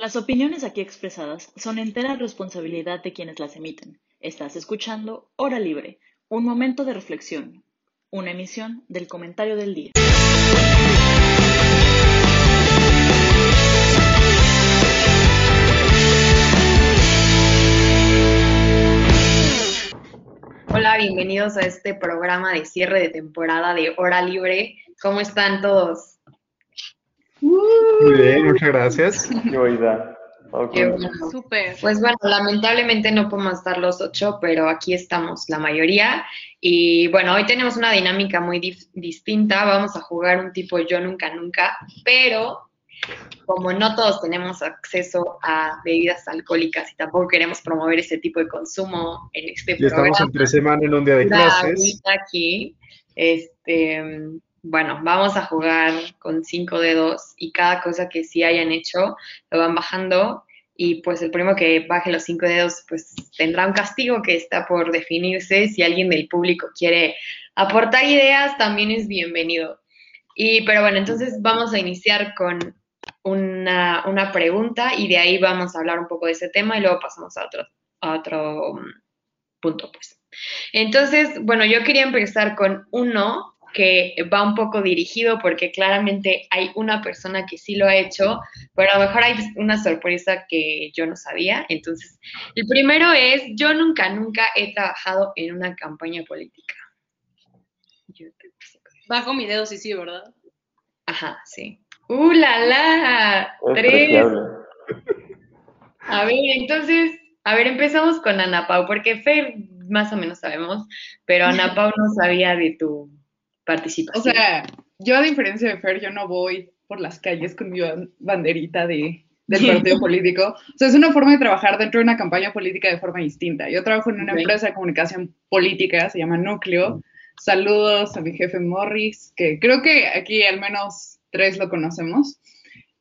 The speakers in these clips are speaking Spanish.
Las opiniones aquí expresadas son entera responsabilidad de quienes las emiten. Estás escuchando Hora Libre, un momento de reflexión, una emisión del comentario del día. Hola, bienvenidos a este programa de cierre de temporada de Hora Libre. ¿Cómo están todos? Muy bien, muchas gracias. Qué bonita. Qué bueno. Súper. Pues bueno, lamentablemente no podemos estar los ocho, pero aquí estamos la mayoría. Y bueno, hoy tenemos una dinámica muy dif- distinta. Vamos a jugar un tipo yo nunca nunca, pero como no todos tenemos acceso a bebidas alcohólicas y tampoco queremos promover ese tipo de consumo en este Y estamos programa. entre semana en un día de la clases. aquí. Este, bueno, vamos a jugar con cinco dedos y cada cosa que sí hayan hecho lo van bajando y pues el primero que baje los cinco dedos pues tendrá un castigo que está por definirse. Si alguien del público quiere aportar ideas también es bienvenido. Y pero bueno, entonces vamos a iniciar con una, una pregunta y de ahí vamos a hablar un poco de ese tema y luego pasamos a otro, a otro mm, punto pues. Entonces, bueno, yo quería empezar con uno que va un poco dirigido porque claramente hay una persona que sí lo ha hecho, pero a lo mejor hay una sorpresa que yo no sabía. Entonces, el primero es, yo nunca, nunca he trabajado en una campaña política. Bajo mi dedo, sí, sí, ¿verdad? Ajá, sí. ¡Uh, la, la! Es Tres. A ver, entonces, a ver, empezamos con Ana Pau, porque Fer más o menos sabemos, pero Ana Pau no sabía de tu participación. O sea, yo a diferencia de Fer, yo no voy por las calles con mi ban- banderita de, del partido político. O sea, es una forma de trabajar dentro de una campaña política de forma distinta. Yo trabajo en una Ok. empresa de comunicación política, se llama Núcleo. Saludos a mi jefe Morris, que creo que aquí al menos tres lo conocemos.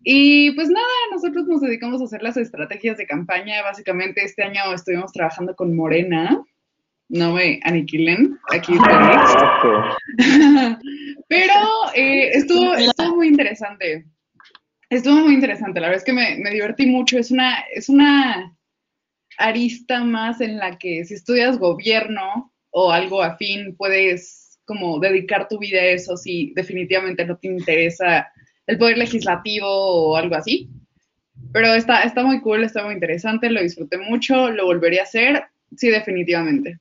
Y pues nada, nosotros nos dedicamos a hacer las estrategias de campaña. Básicamente este año estuvimos trabajando con Morena. No me aniquilen, aquí Félix. Asco. Pero eh, estuvo, estuvo muy interesante. Estuvo muy interesante. La verdad es que me, me divertí mucho. Es una, es una arista más en la que si estudias gobierno o algo afín, puedes como dedicar tu vida a eso si definitivamente no te interesa el poder legislativo o algo así. Pero está, está muy cool, está muy interesante, lo disfruté mucho, lo volvería a hacer, sí, definitivamente.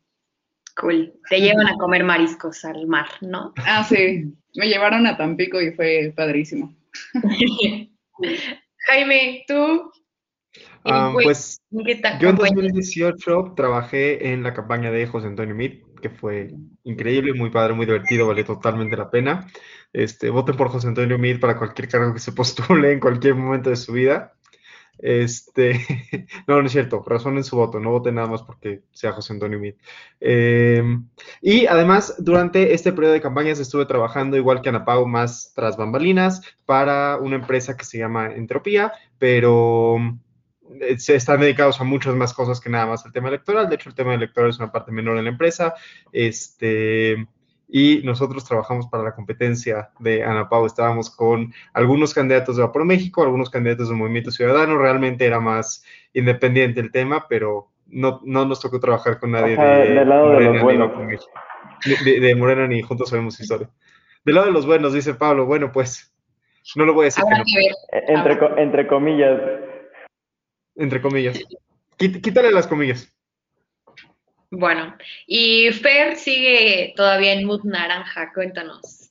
Cool. Te llevan a comer mariscos al mar, ¿no? Ah, sí, me llevaron a Tampico y fue padrísimo. Jaime, ¿tú? Ah, pues ¿en qué ta- yo en campaña? 2018 trabajé en la campaña de José Antonio Meade, que fue increíble, muy padre, muy divertido, vale totalmente la pena. Este, voten por José Antonio Meade para cualquier cargo que se postule en cualquier momento de su vida. Este, no, no es cierto, razonen su voto, no voten nada más porque sea José Antonio Meade. Eh, y además, durante este periodo de campañas estuve trabajando igual que Ana Pau, más tras bambalinas, para una empresa que se llama Entropía, pero eh, se están dedicados a muchas más cosas que nada más el tema electoral. De hecho, el tema electoral es una parte menor en la empresa. Este, y nosotros trabajamos para la competencia de Ana Pau. Estábamos con algunos candidatos de Va por México, algunos candidatos del Movimiento Ciudadano. Realmente era más independiente el tema, pero no, no nos tocó trabajar con nadie Ajá, de, del lado de Morena los ni buenos. De, de- de Morena ni Juntos Sabemos Historia. Del lado de los buenos, dice Pablo. Bueno, pues no lo voy a decir que no. E- Entre, entre comillas. entre comillas. Quít- Quítale las comillas. Bueno, y Fer sigue todavía en mood naranja, cuéntanos.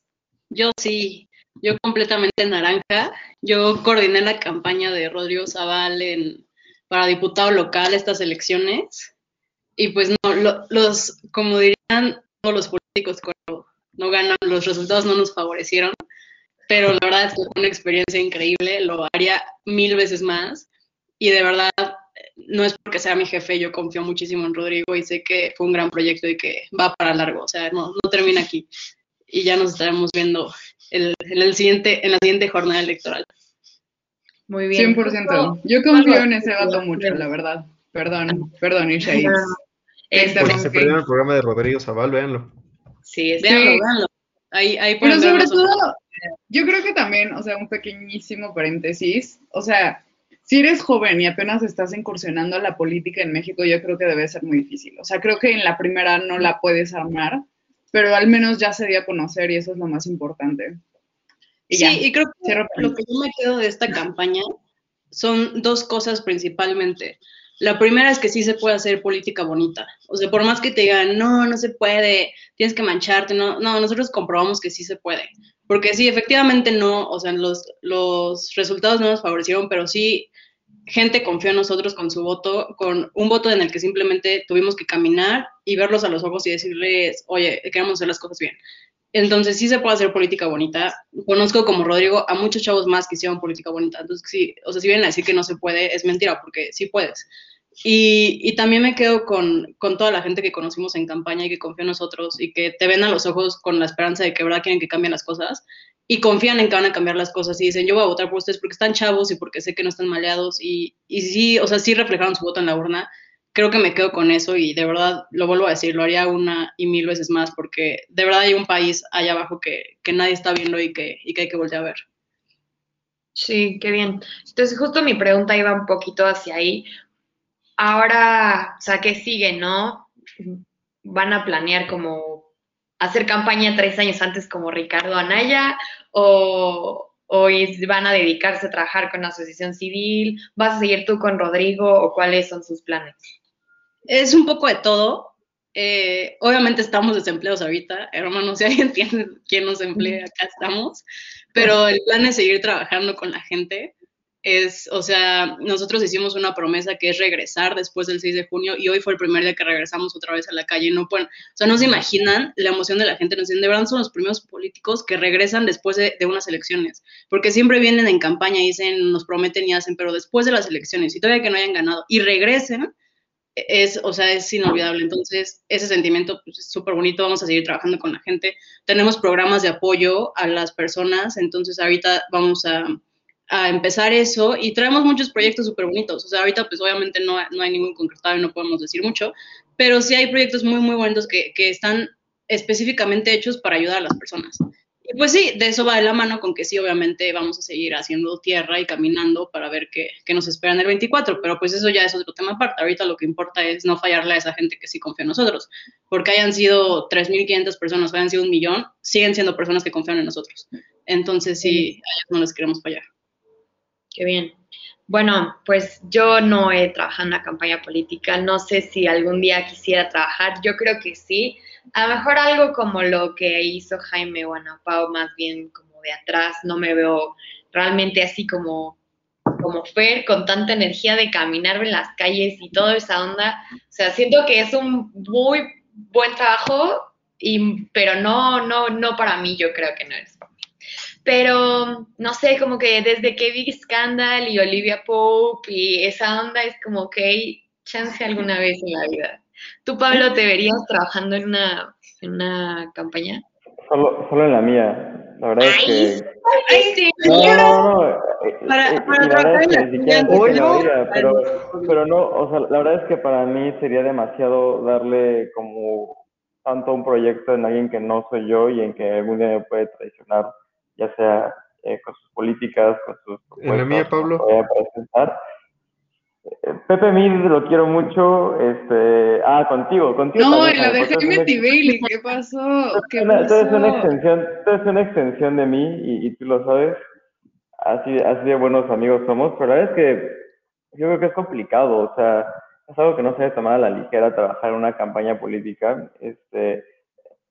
Yo sí, yo completamente naranja. Yo coordiné la campaña de Rodrigo Zaval en, para diputado local estas elecciones. Y pues no, lo- los, como dirían todos los políticos, cuando no ganan, los resultados no nos favorecieron. Pero la verdad es que fue una experiencia increíble, lo haría mil veces más. Y de verdad, no es porque sea mi jefe, yo confío muchísimo en Rodrigo y sé que fue un gran proyecto y que va para largo, o sea, no, no termina aquí. Y ya nos estaremos viendo el- en, el siguiente, en la siguiente jornada electoral. Muy bien. 100%. Yo confío en ese vato mucho, la verdad. Perdón, perdón, Isha. No, no, no. Este, Porque se perdieron el programa de Rodrigo Zaval, véanlo. Sí, es Véanlo, Sí. véanlo. Ahí, ahí Pero sobre todo, yo creo que también, o sea, un pequeñísimo paréntesis, o sea, si eres joven y apenas estás incursionando a la política en México, yo creo que debe ser muy difícil. O sea, creo que en la primera no la puedes armar, pero al menos ya se dio a conocer y eso es lo más importante. Y sí, ya. y creo que lo que yo me quedo de esta campaña son dos cosas principalmente. La primera es que sí se puede hacer política bonita. O sea, por más que te digan, no, no se puede, tienes que mancharte, no, no, nosotros comprobamos que sí se puede. Porque sí, efectivamente no, o sea, los, los resultados no nos favorecieron, pero sí gente confió en nosotros con su voto, con un voto en el que simplemente tuvimos que caminar y verlos a los ojos y decirles, oye, queremos hacer las cosas bien. Entonces sí se puede hacer política bonita. Conozco como Rodrigo a muchos chavos más que hicieron política bonita. Entonces sí, o sea, si vienen a decir que no se puede, es mentira, porque sí puedes. Y, y también me quedo con, con toda la gente que conocimos en campaña y que confía en nosotros y que te ven a los ojos con la esperanza de que verdad quieren que cambien las cosas y confían en que van a cambiar las cosas y dicen, yo voy a votar por ustedes porque están chavos y porque sé que no están maleados y, y sí, o sea, sí reflejaron su voto en la urna. Creo que me quedo con eso y de verdad lo vuelvo a decir, lo haría una y mil veces más porque de verdad hay un país allá abajo que, que nadie está viendo y que, y que hay que voltear a ver. Sí, qué bien. Entonces, justo mi pregunta iba un poquito hacia ahí. Ahora, o sea, ¿qué sigue, no? ¿Van a planear como hacer campaña tres años antes como Ricardo Anaya? ¿O, o van a dedicarse a trabajar con la asociación civil? ¿Vas a seguir tú con Rodrigo? ¿O cuáles son sus planes? Es un poco de todo. Eh, obviamente estamos desempleados ahorita, hermano, si alguien tiene nos emplee, acá estamos. Pero el plan es seguir trabajando con la gente. Es, o sea, nosotros hicimos una promesa que es regresar después del 6 de junio y hoy fue el primer día que regresamos otra vez a la calle. No pueden, o sea, no se imaginan la emoción de la gente. Nos dicen, de verdad son los primeros políticos que regresan después de, de unas elecciones, porque siempre vienen en campaña y dicen, nos prometen y hacen, pero después de las elecciones y todavía que no hayan ganado y regresen, es, o sea, es inolvidable. Entonces, ese sentimiento pues, es súper bonito. Vamos a seguir trabajando con la gente. Tenemos programas de apoyo a las personas. Entonces, ahorita vamos a, a empezar eso y traemos muchos proyectos súper bonitos. O sea, ahorita, pues obviamente no, no hay ningún concretado y no podemos decir mucho, pero sí hay proyectos muy, muy bonitos que, que están específicamente hechos para ayudar a las personas. Y pues sí, de eso va de la mano con que sí, obviamente vamos a seguir haciendo tierra y caminando para ver qué, qué nos espera en el 24, pero pues eso ya es otro tema aparte. Ahorita lo que importa es no fallarle a esa gente que sí confía en nosotros, porque hayan sido 3.500 personas hayan sido un millón, siguen siendo personas que confían en nosotros. Entonces sí, a ellos no les queremos fallar. Qué bien. Bueno, pues yo no he trabajado en una campaña política, no sé si algún día quisiera trabajar, yo creo que sí. A lo mejor algo como lo que hizo Jaime Guanapao, más bien como de atrás, no me veo realmente así como, como Fer, con tanta energía de caminar en las calles y toda esa onda. O sea, siento que es un muy buen trabajo, y, pero no, no, no para mí, yo creo que no es. Pero, no sé, como que desde que vi Scandal y Olivia Pope y esa onda es como que chance alguna vez en la vida. ¿Tú, Pablo, te verías trabajando en una, en una campaña? Solo, solo en la mía. La verdad es que. ¡Ay, sí! No, no, no. Para- eh, para trabajar es que en ni la haría, pero, pero no, o sea, la verdad es que para mí sería demasiado darle como tanto un proyecto en alguien que no soy yo y en que algún día me puede traicionar, ya sea eh, con sus políticas, con sus En la mía, Pablo. presentar. Eh, Pepe Mir, lo quiero mucho. Este, ah, contigo, contigo. No, también, en la de Jaime, porque Jaime eres un ex- Tibeli, ¿qué pasó? ¿Qué una- tú eres una pasó? extensión, tú eres una extensión de mí y, y tú lo sabes. Así, así de buenos amigos somos, pero la verdad es que yo creo que es complicado, o sea, es algo que no se debe tomar a la ligera trabajar en una campaña política. Este,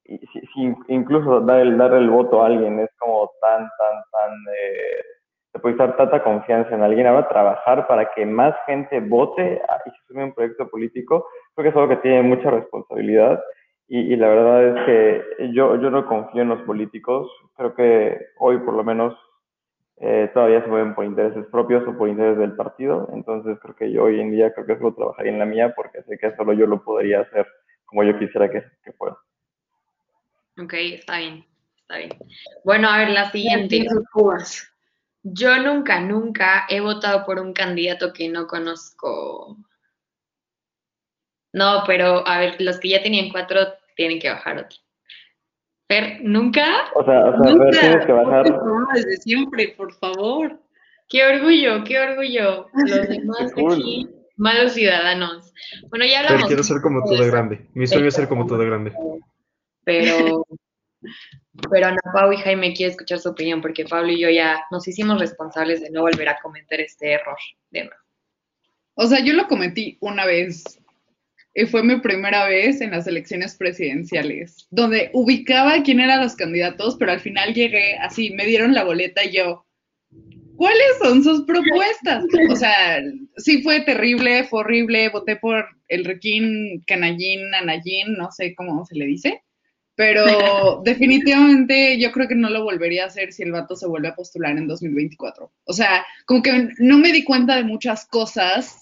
si, si incluso dar el, dar el voto a alguien es como tan, tan, tan, eh, te puede dar tanta confianza en alguien. Ahora trabajar para que más gente vote y se sume un proyecto político, creo que es algo que tiene mucha responsabilidad. Y, y la verdad es que yo, yo no confío en los políticos. Creo que hoy por lo menos eh, todavía se mueven por intereses propios o por intereses del partido. Entonces creo que yo hoy en día creo que solo trabajaría en la mía porque sé que solo yo lo podría hacer como yo quisiera que, que fuera. Ok, está bien, está bien. Bueno, a ver, la siguiente. Yo nunca, nunca he votado por un candidato que no conozco. No, pero a ver, los que ya tenían cuatro tienen que bajar otro. Fer, ¿nunca? O sea, o sea, a ver, Nunca. tienes que bajar. No, desde siempre, por favor. Qué orgullo, qué orgullo. Los demás cool. aquí, malos ciudadanos. Bueno, ya Pero hablamos. quiero ser como tú de grande. Mi sueño es ser como tú de grande. Pero, pero Ana Pau y Jaime quiere escuchar su opinión porque Pablo y yo ya nos hicimos responsables de no volver a cometer este error de nuevo. O sea, yo lo cometí una vez y fue mi primera vez en las elecciones presidenciales, donde ubicaba quién eran los candidatos, pero al final llegué así, me dieron la boleta y yo, ¿cuáles son sus propuestas? O sea, sí fue terrible, fue horrible, voté por el Requín, Canallín, Anallín, no sé cómo se le dice, pero definitivamente yo creo que no lo volvería a hacer si el vato se vuelve a postular en 2024. O sea, como que no me di cuenta de muchas cosas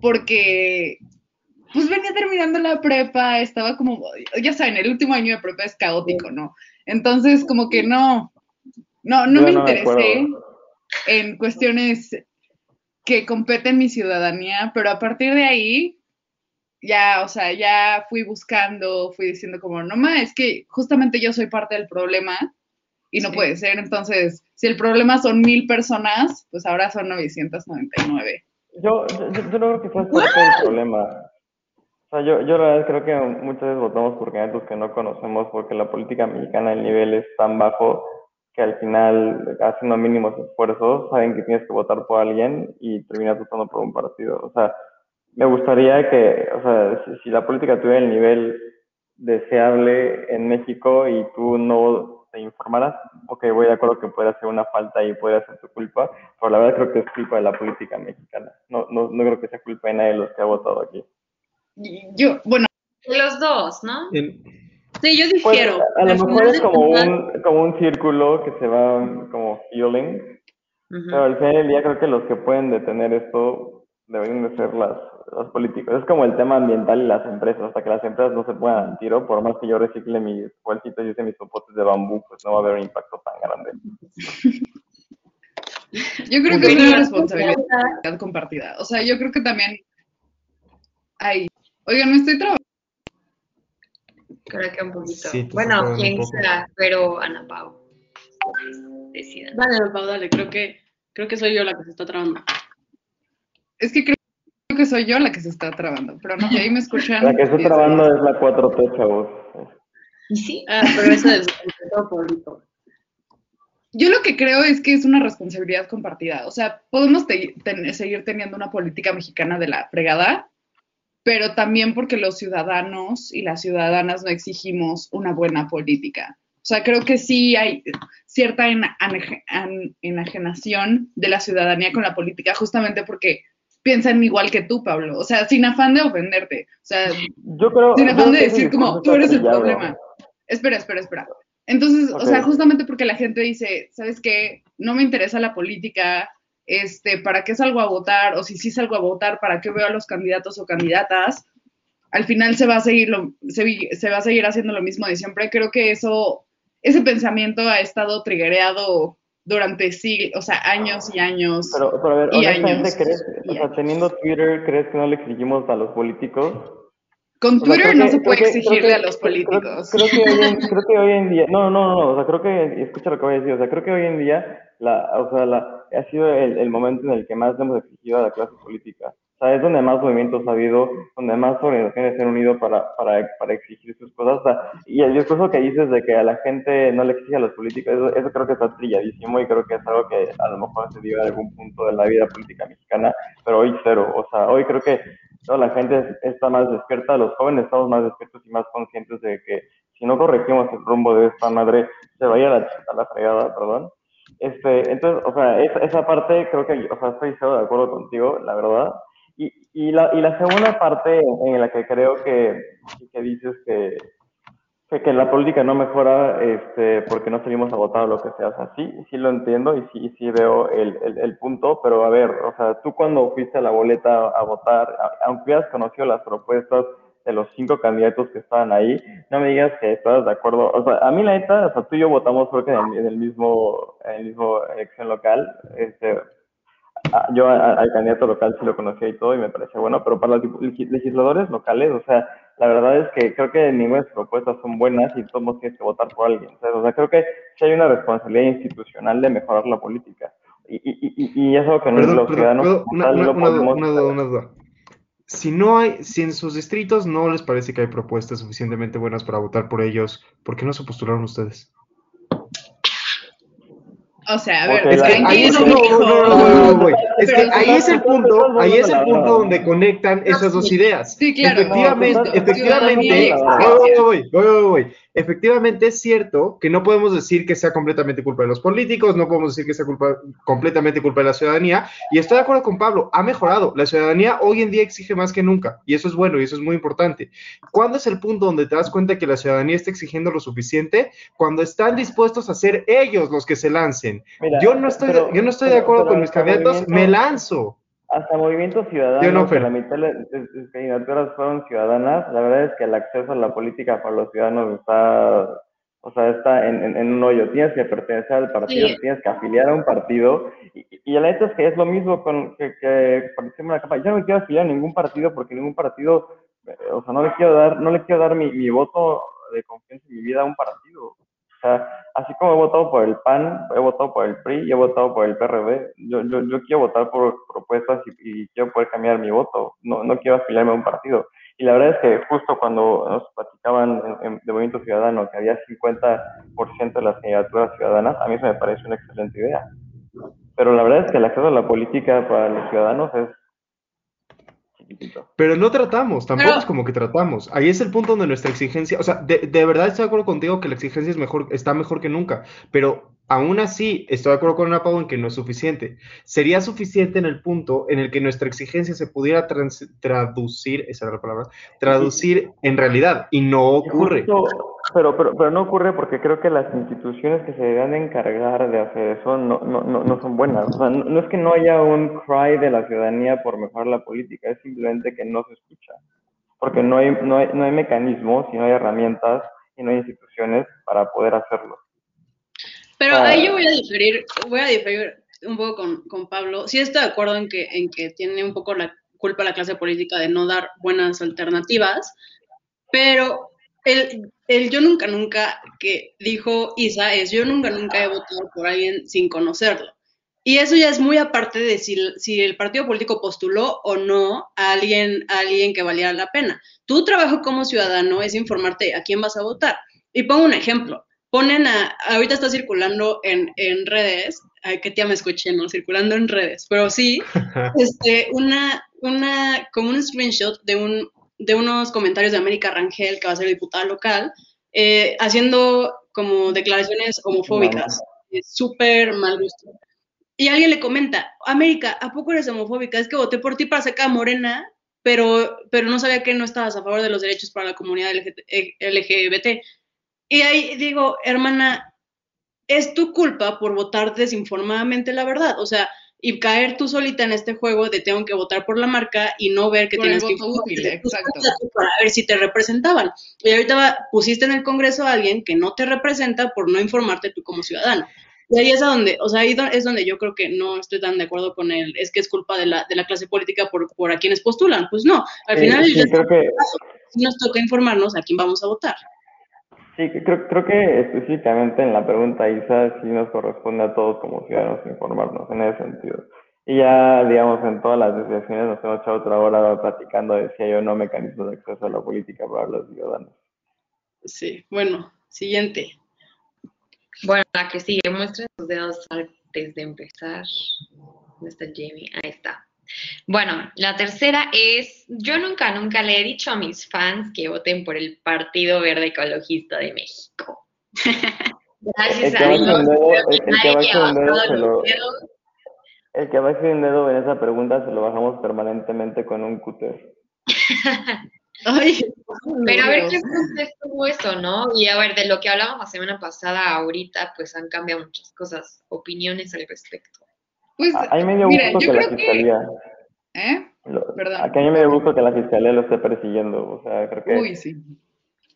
porque pues venía terminando la prepa, estaba como, ya saben, el último año de prepa es caótico, ¿no? Entonces, como que no, no, no Yo me no interesé en cuestiones que competen mi ciudadanía, pero a partir de ahí, ya, o sea, ya fui buscando, fui diciendo como, no ma, es que justamente yo soy parte del problema y no Sí. puede ser, entonces, si el problema son mil personas, pues ahora son 999. Yo, yo, yo no creo que sea parte del problema. O sea, yo, yo la verdad creo que muchas veces votamos por candidatos que no conocemos porque la política mexicana, el nivel es tan bajo que al final, haciendo mínimos esfuerzos, saben que tienes que votar por alguien y terminas votando por un partido. O sea, me gustaría que, o sea, si, si la política tuviera el nivel deseable en México y tú no te informaras, ok, voy de acuerdo que puede ser una falta y puede ser tu culpa, pero la verdad creo que es culpa de la política mexicana. No, no, no creo que sea culpa de nadie de los que ha votado aquí. Yo, bueno, Los dos, ¿no? En- Sí, yo Pues, difiero. a lo mejor es como un, como un círculo que se va como healing, Ujú. pero al final del día creo que los que pueden detener esto deberían de ser las, los políticos. Es como el tema ambiental y las empresas. Hasta que las empresas no se al tiro, por más que yo recicle mis bolsitas y use mis popotes de bambú, pues no va a haber un impacto tan grande. yo creo que es una responsabilidad compartida. O sea, yo creo que también hay. Oigan, me estoy trabajando. Creo que un poquito. Sí, bueno, poco. sea, pero Ana Pau. Decidan. Dale, Pau, dale, creo que, creo que soy yo la que se está trabando. Es que creo que soy yo la que se está trabando, pero no sé, ahí me escuchan. La que está 10 trabando es la 4T, chavos. ¿Y sí? Ah, pero ese es todo público. Yo lo que creo es que es una responsabilidad compartida. O sea, podemos te- ten- seguir teniendo una política mexicana de la fregada, pero también porque los ciudadanos y las ciudadanas no exigimos una buena política. O sea, creo que sí hay cierta enajenación de la ciudadanía con la política, justamente porque piensan igual que tú, Pablo. O sea, sin afán de ofenderte. O sea, Yo creo, sin afán de decir como, tú eres el problema. Espera, espera, espera. Entonces, o sea, justamente porque la gente dice, ¿sabes qué? No me interesa la política, este, ¿para qué salgo a votar? O si sí salgo a votar, ¿para qué veo a los candidatos o candidatas? Al final se va a seguir lo, se, vi- se va a seguir haciendo lo mismo de siempre. Creo que eso, ese pensamiento ha estado triggereado durante siglos, o sea, años y años. Pero, pero a ver, Y años, ¿crees, y o sea, teniendo Twitter, ¿crees que no le exigimos a los políticos? Con O sea, Twitter creo no que- se puede creo que- exigirle creo a los creo- políticos. Creo, que hoy en, creo que hoy en día, no, no, no, no, o sea, creo que, escucha lo que voy a decir, o sea, creo que hoy en día, la, o sea, la, ha sido el, el momento en el que más le hemos exigido a la clase política. O sea, es donde más movimientos ha habido, donde más organizaciones se han unido para, para, para exigir sus cosas. O sea, y el discurso que dices de que a la gente no le exige a los políticos, eso, eso creo que está trilladísimo y creo que es algo que a lo mejor se dio en algún punto de la vida política mexicana, pero hoy cero. O sea, hoy creo que toda la gente es- está más despierta, los jóvenes estamos más despiertos y más conscientes de que si no corregimos el rumbo de esta madre, se vaya a la, a la fregada, perdón. Este, entonces, o sea, esa, esa parte creo que, o sea, estoy cero de acuerdo contigo, la verdad. Y, la, y la segunda parte en la que creo que, que dices que, que, la política no mejora este, porque no salimos a votar o lo que sea. O sea, sí, sí lo entiendo y sí, sí veo el, el, punto, pero a ver, o sea, tú cuando fuiste a la boleta a votar, aunque hayas conocido las propuestas de los cinco candidatos que estaban ahí, no me digas que estás de acuerdo. O sea, a mí la neta, o sea, tú y yo votamos creo que en el, en el mismo, en el mismo elección local, este, yo a- al candidato local sí lo conocía y todo y me parecía bueno, pero para los legisladores locales, o sea, la verdad es que creo que ninguna de sus propuestas son buenas y todos tienes que votar por alguien. ¿sabes? O sea, creo que sí hay una responsabilidad institucional de mejorar la política. Y, y, y, y es algo que no Perdón, los perdón, ciudadanos perdón, una, duda, una duda, una duda. Si no hay, si en sus distritos no les parece que hay propuestas suficientemente buenas para votar por ellos, ¿por qué no se postularon ustedes? O sea, a ver, es que Ahí es, ahí es el punto, ahí es el punto donde conectan esas dos ideas. Sí, claro. Efectivamente, efectivamente, voy, voy, voy. efectivamente es cierto que no podemos decir que sea completamente culpa de los políticos, no podemos decir que sea culpa, completamente culpa de la ciudadanía, y estoy de acuerdo con Pablo, ha mejorado. La ciudadanía hoy en día exige más que nunca, y eso es bueno, y eso es muy importante. ¿Cuándo es el punto donde te das cuenta que la ciudadanía está exigiendo lo suficiente? Cuando están dispuestos a ser ellos los que se lancen. Mira, Yo no estoy, pero- yo no estoy de acuerdo con mis candidatos, me lanzo. Hasta Movimiento Ciudadano, Yo no, que la mitad de las candidaturas fueron ciudadanas, la verdad es que el acceso a la política para los ciudadanos está, o sea, está en, en- en un hoyo. Tienes que pertenecer al partido, Sí. tienes que afiliar a un partido, y, y la neta es que es lo mismo con que, que participar en la campaña. Yo no me quiero afiliar a ningún partido porque ningún partido, eh, o sea, no le quiero dar, no le quiero dar mi, mi voto de confianza en mi vida a un partido. O sea, así como he votado por el PAN, he votado por el PRI y he votado por el PRD, yo, yo, yo quiero votar por propuestas y, quiero poder cambiar mi voto, no, no quiero afiliarme a un partido. Y la verdad es que justo cuando nos platicaban de Movimiento Ciudadano que había 50% de las candidaturas ciudadanas, a mí eso me parece una excelente idea. Pero la verdad es que el acceso a la política para los ciudadanos es Pero no tratamos, tampoco Pero- es como que tratamos. Ahí es el punto donde nuestra exigencia, o sea, de, de verdad estoy de acuerdo contigo que la exigencia es mejor, está mejor que nunca, pero aún así estoy de acuerdo con Ana Pau en que no es suficiente. Sería suficiente en el punto en el que nuestra exigencia se pudiera trans- traducir, esa era la palabra, traducir en realidad y no ocurre. Justo, pero, pero, pero no ocurre porque creo que las instituciones que se deben de encargar de hacer eso no, no, no, no son buenas. O sea, no, no es que no haya un cry de la ciudadanía por mejorar la política, es simplemente que no se escucha. Porque no hay, no hay, no hay mecanismos y no hay herramientas y no hay instituciones para poder hacerlo. Pero Ah. ahí yo voy a diferir, voy a diferir un poco con, con Pablo. Sí estoy de acuerdo en que, en que tiene un poco la culpa la clase política de no dar buenas alternativas, pero el, el yo nunca, nunca que dijo Isa es yo nunca, nunca he votado por alguien sin conocerlo. Y eso ya es muy aparte de si, si el partido político postuló o no a alguien, a alguien que valiera la pena. Tu trabajo como ciudadano es informarte a quién vas a votar. Y pongo un ejemplo ponen a, ahorita está circulando en, en redes, ay, que tía me escuché, ¿no? Circulando en redes, pero sí, este, una, una, como un screenshot de un, de unos comentarios de América Rangel, que va a ser diputada local, eh, haciendo como declaraciones homofóbicas, eh, súper mal gusto. Y alguien le comenta, América, ¿a poco eres homofóbica? Es que voté por ti para sacar a Morena, pero, pero no sabía que no estabas a favor de los derechos para la comunidad LGT eh, LGBT. Y ahí digo, hermana, es tu culpa por votar desinformadamente la verdad. O sea, y caer tú solita en este juego de tengo que votar por la marca y no ver que Por tienes que útil, exacto. para ver si te representaban. Y ahorita va- pusiste en el Congreso a alguien que no te representa por no informarte tú como ciudadano. Y ahí es a donde, o sea, ahí es donde yo creo que no estoy tan de acuerdo con él, es que es culpa de la, de la clase política por, por a quienes postulan. Pues no, al Eh, final sí, creo que, sí nos toca informarnos a quién vamos a votar. Sí, que creo, creo que específicamente en la pregunta Isa sí nos corresponde a todos como ciudadanos informarnos en ese sentido. Y ya, digamos, en todas las desviaciones nos hemos echado otra hora platicando, decía yo, no mecanismos de acceso a la política para los ciudadanos. Sí, bueno, siguiente. Bueno, la que sigue, muestren sus dedos antes de empezar. ¿Dónde está Jamie? Ahí está. Bueno, la tercera es, yo nunca, nunca le he dicho a mis fans que voten por el Partido Verde Ecologista de México. Gracias El que a baje Dios. el- que baje un dedo en esa pregunta se lo bajamos permanentemente con un cúter. Ay, Pero a ver qué estuvo eso, ¿no? Y a ver, de lo que hablamos la semana pasada, ahorita, pues han cambiado muchas cosas, opiniones al respecto. Pues, A mí me dio mira, gusto que la creo que, fiscalía. ¿eh? lo- Perdón. a mí me dio gusto que la fiscalía lo esté persiguiendo. O sea, creo que, Uy, sí.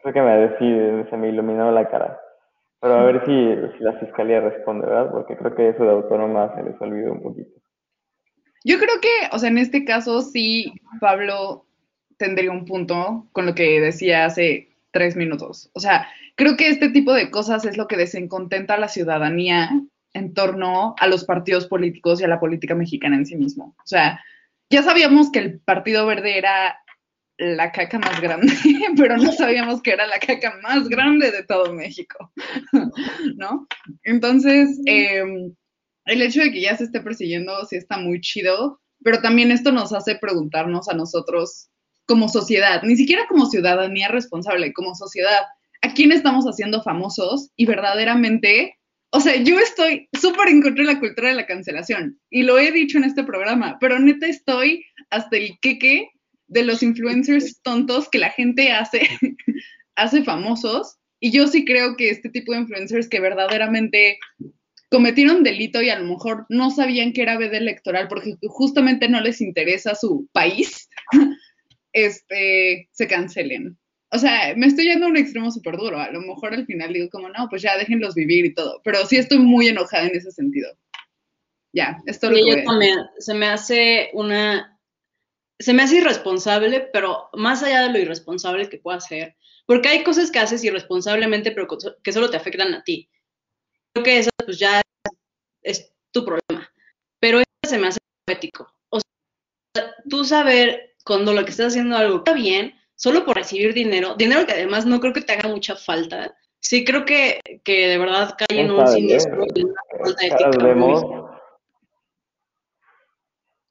creo que me, sí, se me iluminó la cara. Pero a ver si, si la fiscalía responde, ¿verdad? Porque creo que eso de autónoma se les olvidó un poquito. Yo creo que, o sea, en este caso sí, Pablo tendría un punto con lo que decía hace tres minutos. O sea, creo que este tipo de cosas es lo que desencontenta a la ciudadanía en torno a los partidos políticos y a la política mexicana en sí mismo. O sea, ya sabíamos que el Partido Verde era la caca más grande, pero no sabíamos que era la caca más grande de todo México, ¿no? Entonces, em, el hecho de que ya se esté persiguiendo sí está muy chido, pero también esto nos hace preguntarnos a nosotros como sociedad, ni siquiera como ciudadanía responsable, como sociedad, ¿a quién estamos haciendo famosos? Y verdaderamente, o sea, yo estoy súper en contra de la cultura de la cancelación, y lo he dicho en este programa, pero neta estoy hasta el queque de los influencers tontos que la gente hace, hace famosos. Y yo sí creo que este tipo de influencers que verdaderamente cometieron delito y a lo mejor no sabían que era veda electoral porque justamente no les interesa su país, este, se cancelen. O sea, me estoy yendo a un extremo súper duro. A lo mejor al final digo como, no, pues ya déjenlos vivir y todo. Pero sí estoy muy enojada en ese sentido. Ya, esto lo yo también. Se me hace una se me hace irresponsable, pero más allá de lo irresponsable que pueda ser, porque hay cosas que haces irresponsablemente, pero que solo te afectan a ti. Creo que eso pues ya es tu problema. Pero eso se me hace ético. O sea, tú saber cuando lo que estás haciendo algo está bien, solo por recibir dinero, dinero que además no creo que te haga mucha falta, sí creo que, que de verdad cae en un siniestro y una falta ética.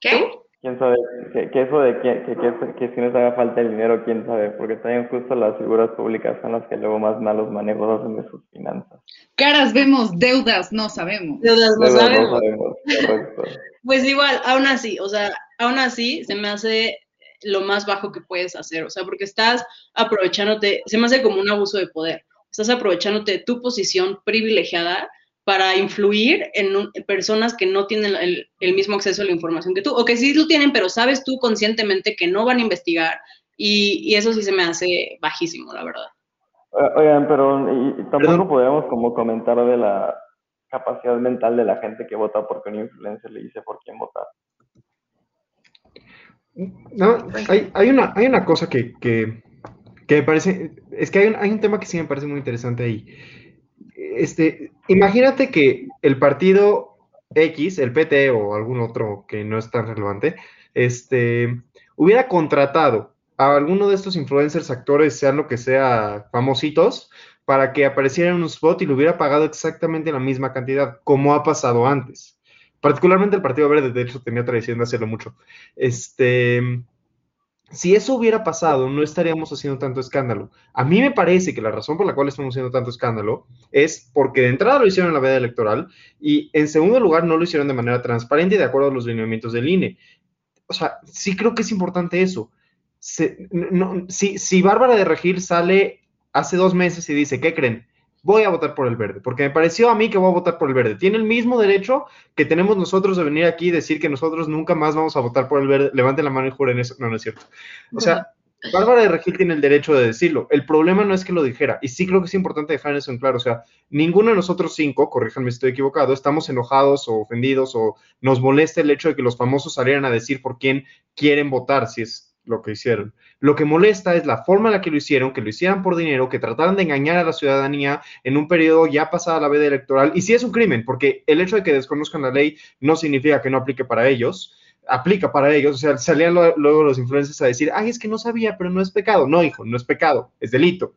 ¿Qué? quién sabe, que, eso de que, que, que, si les haga falta el dinero, quién sabe, porque también justo las figuras públicas son las que luego más malos manejos hacen de sus finanzas. Caras vemos, deudas no sabemos. Deudas no sabemos. pues igual, aún así, o sea, aún así se me hace lo más bajo que puedes hacer, o sea, porque estás aprovechándote, se me hace como un abuso de poder, estás aprovechándote de tu posición privilegiada para influir en, personas que no tienen el, mismo acceso a la información que tú, o que sí lo tienen, pero sabes tú conscientemente que no van a investigar, y, eso sí se me hace bajísimo, la verdad. Oigan, pero tampoco podemos como comentar de la capacidad mental de la gente que vota porque un influencer le dice por quién votar. No, hay, hay, una, hay una cosa que, que, que me parece, es que hay un, hay un tema que sí me parece muy interesante ahí este, imagínate que el partido X, el PT o algún otro que no es tan relevante, este, hubiera contratado a alguno de estos influencers, actores, sean lo que sea, famositos, para que apareciera en un spot y le hubiera pagado exactamente la misma cantidad, como ha pasado antes. Particularmente el Partido Verde, de hecho, tenía tradición de hacerlo mucho. Este, si eso hubiera pasado, no estaríamos haciendo tanto escándalo. A mí me parece que la razón por la cual estamos haciendo tanto escándalo es porque de entrada lo hicieron en la veda electoral y en segundo lugar no lo hicieron de manera transparente y de acuerdo a los lineamientos del INE. O sea, sí creo que es importante eso. si, si Bárbara de Regir sale hace dos meses y dice, ¿qué creen? Voy a votar por el verde, porque me pareció a mí que voy a votar por el verde. Tiene el mismo derecho que tenemos nosotros de venir aquí y decir que nosotros nunca más vamos a votar por el verde. Levanten la mano y juren eso. No, no es cierto. O sea, Bárbara de Regil tiene el derecho de decirlo. El problema no es que lo dijera. Y sí creo que es importante dejar eso en claro. O sea, ninguno de nosotros cinco, corríjanme si estoy equivocado, estamos enojados o ofendidos o nos molesta el hecho de que los famosos salieran a decir por quién quieren votar, si es lo que hicieron. Lo que molesta es la forma en la que lo hicieron, que lo hicieran por dinero, que trataran de engañar a la ciudadanía en un periodo ya pasada la veda electoral. Y sí es un crimen, porque el hecho de que desconozcan la ley no significa que no aplique para ellos. Aplica para ellos, o sea, salían luego los influencers a decir, ay, es que no sabía, pero no es pecado. No, hijo, no es pecado, es delito.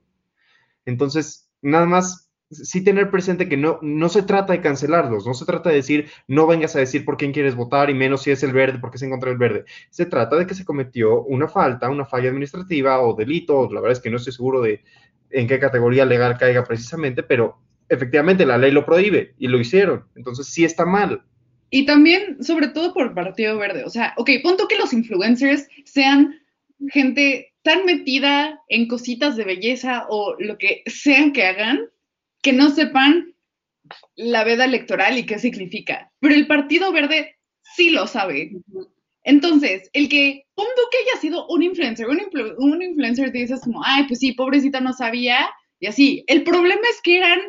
Entonces, nada más sí tener presente que no, no se trata de cancelarlos, no se trata de decir no vengas a decir por quién quieres votar y menos si es el verde, porque se encontró el verde. Se trata de que se cometió una falta, una falla administrativa o delito, la verdad es que no estoy seguro de en qué categoría legal caiga precisamente, pero efectivamente la ley lo prohíbe y lo hicieron, entonces sí está mal. Y también, sobre todo por Partido Verde, o sea, ok, punto que los influencers sean gente tan metida en cositas de belleza o lo que sean que hagan, que no sepan la veda electoral y qué significa. Pero el Partido Verde sí lo sabe. Entonces, el que, un que haya sido un influencer, un, un influencer te dices como, ay, pues sí, pobrecita no sabía, y así. El problema es que eran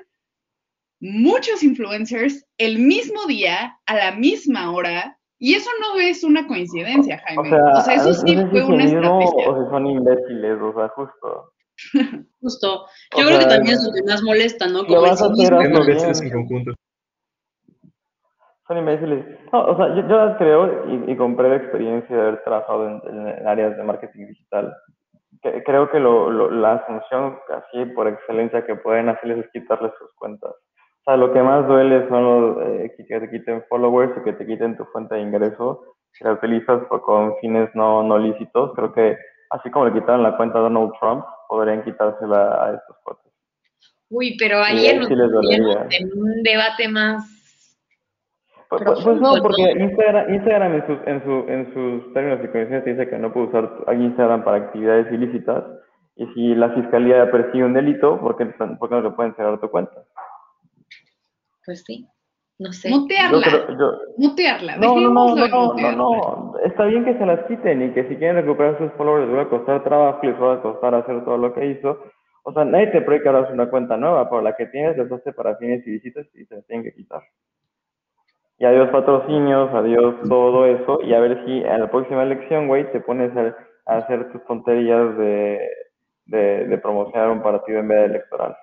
muchos influencers el mismo día, a la misma hora, y eso no es una coincidencia, Jaime. O sea, eso sí fue una estrategia. O sea, son imbéciles, o sea, justo. Justo. Yo creo que también es lo que más molesta, ¿no? Como el cinismo. en conjunto. son imbéciles. No, o sea, yo, yo las creo y, y compré la experiencia de haber trabajado en, en áreas de marketing digital. Que- creo que lo, lo- la función así por excelencia que pueden hacerles es quitarles sus cuentas. O sea, lo que más duele son los eh, que que te quiten followers y que te quiten tu fuente de ingreso. Si la utilizas con fines no, no lícitos, creo que así como le quitaron la cuenta a Donald Trump, podrían quitársela a estos cuates. Uy, pero ayer ahí nos sí en un debate más. Pues, pues- pues no, porque Instagram, Instagram en, sus, en, su, en sus términos y condiciones te dice que no puede usar Instagram para actividades ilícitas. Y si la fiscalía persigue un delito, ¿por qué, por qué no le pueden cerrar tu cuenta? Pues sí, no sé. Yo Mutearla. creo, yo, Mutearla. no, no, no, no, no. Está bien que se las quiten y que si quieren recuperar sus followers les va a costar trabajo y les va a costar hacer todo lo que hizo. O sea, nadie te puede que abras una cuenta nueva, pero la que tienes les hace para fines ilícitos y se las tienen que quitar. Y adiós patrocinios, adiós todo eso, y a ver si en la próxima elección, güey, te pones a, a hacer tus tonterías de, de, de promocionar un partido en vez de electoral.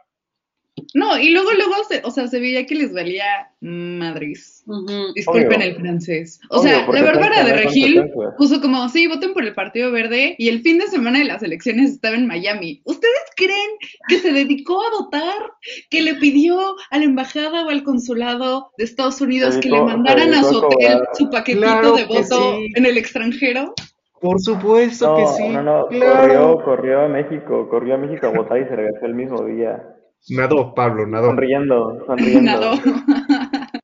No, y luego, luego, se, o sea, se veía que les valía madres. Ujú. Disculpen Obvio. el francés. O Obvio, sea, la Bárbara de Regil puso como, sí, voten por el Partido Verde y el fin de semana de las elecciones estaba en Miami. ¿Ustedes creen que se dedicó a votar? ¿Que le pidió a la embajada o al consulado de Estados Unidos que le mandaran a su hotel su paquetito Claro de voto sí. en el extranjero? Por supuesto No, que sí. no, no, claro. corrió, corrió a México, corrió a México a votar y se regresó el mismo día. Nadó, Pablo, nadó. Sonriendo, sonriendo. Nadó.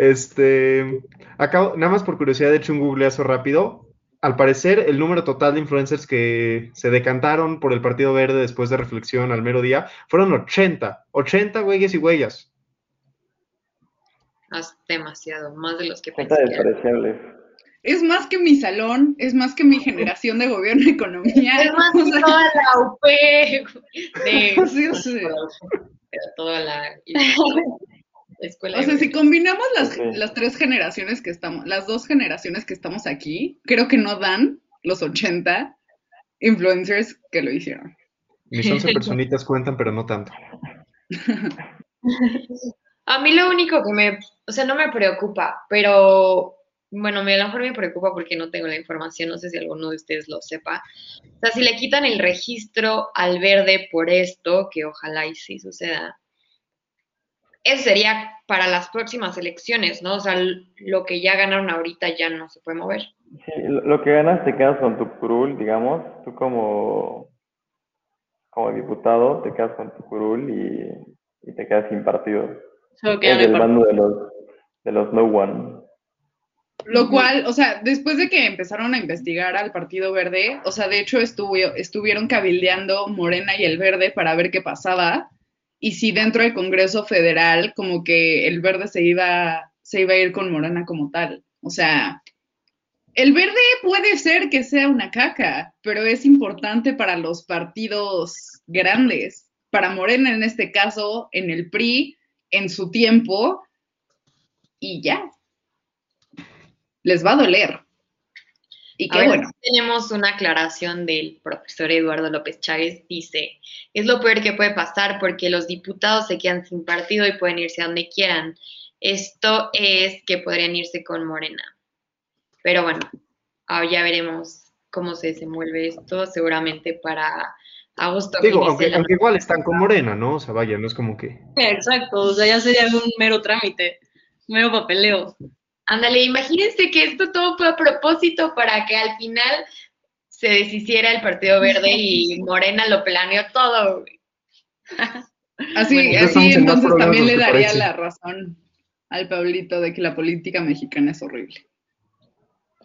Este, acabo, nada más por curiosidad, he hecho un googleazo rápido. Al parecer, el número total de influencers que se decantaron por el Partido Verde después de reflexión al mero día fueron 80. 80 güeyes y güeyas. Es demasiado, más de los que pensé que era. Es más que mi salón, es más que mi generación de gobierno y economía. Es más O que sea, toda la UP de, sí, sí. de toda la escuela. O sea, si combinamos las, Sí. las tres generaciones que estamos, las dos generaciones que estamos aquí, creo que no dan los 80 influencers que lo hicieron. Mis 11 personitas cuentan, pero no tanto. A mí lo único que me, o sea, no me preocupa, pero bueno, a lo mejor me preocupa porque no tengo la información, no sé si alguno de ustedes lo sepa. O sea, si le quitan el registro al verde por esto, que ojalá y sí suceda, eso sería para las próximas elecciones, ¿no? O sea, lo que ya ganaron ahorita ya no se puede mover. Sí, lo, que ganas te quedas con tu curul, digamos. Tú como, como diputado te quedas con tu curul y, y te quedas sin partido. Solo quedan Es del bando de los, de los no one. Lo cual, o sea, después de que empezaron a investigar al Partido Verde, o sea, de hecho estuvo, estuvieron cabildeando Morena y el Verde para ver qué pasaba. Y si dentro del Congreso Federal como que el Verde se iba, se iba a ir con Morena como tal. O sea, el Verde puede ser que sea una caca, pero es importante para los partidos grandes, para Morena en este caso, en el PRI, en su tiempo, y ya les va a doler. Y A qué bueno. tenemos una aclaración del profesor Eduardo López Chávez. Dice, es lo peor que puede pasar porque los diputados se quedan sin partido y pueden irse a donde quieran. Esto es que podrían irse con Morena. Pero bueno, ah, ya veremos cómo se desenvuelve esto. Seguramente para agosto. Digo, aunque, aunque igual están con Morena, ¿no? O sea, vaya, no es como que. Exacto, o sea, ya sería un mero trámite, mero papeleo. Ándale, imagínense que esto todo fue a propósito para que al final se deshiciera el Partido Verde y Morena lo planeó todo. Así, Bueno, así entonces también le daría parece. la razón al Pablito de que la política mexicana es horrible.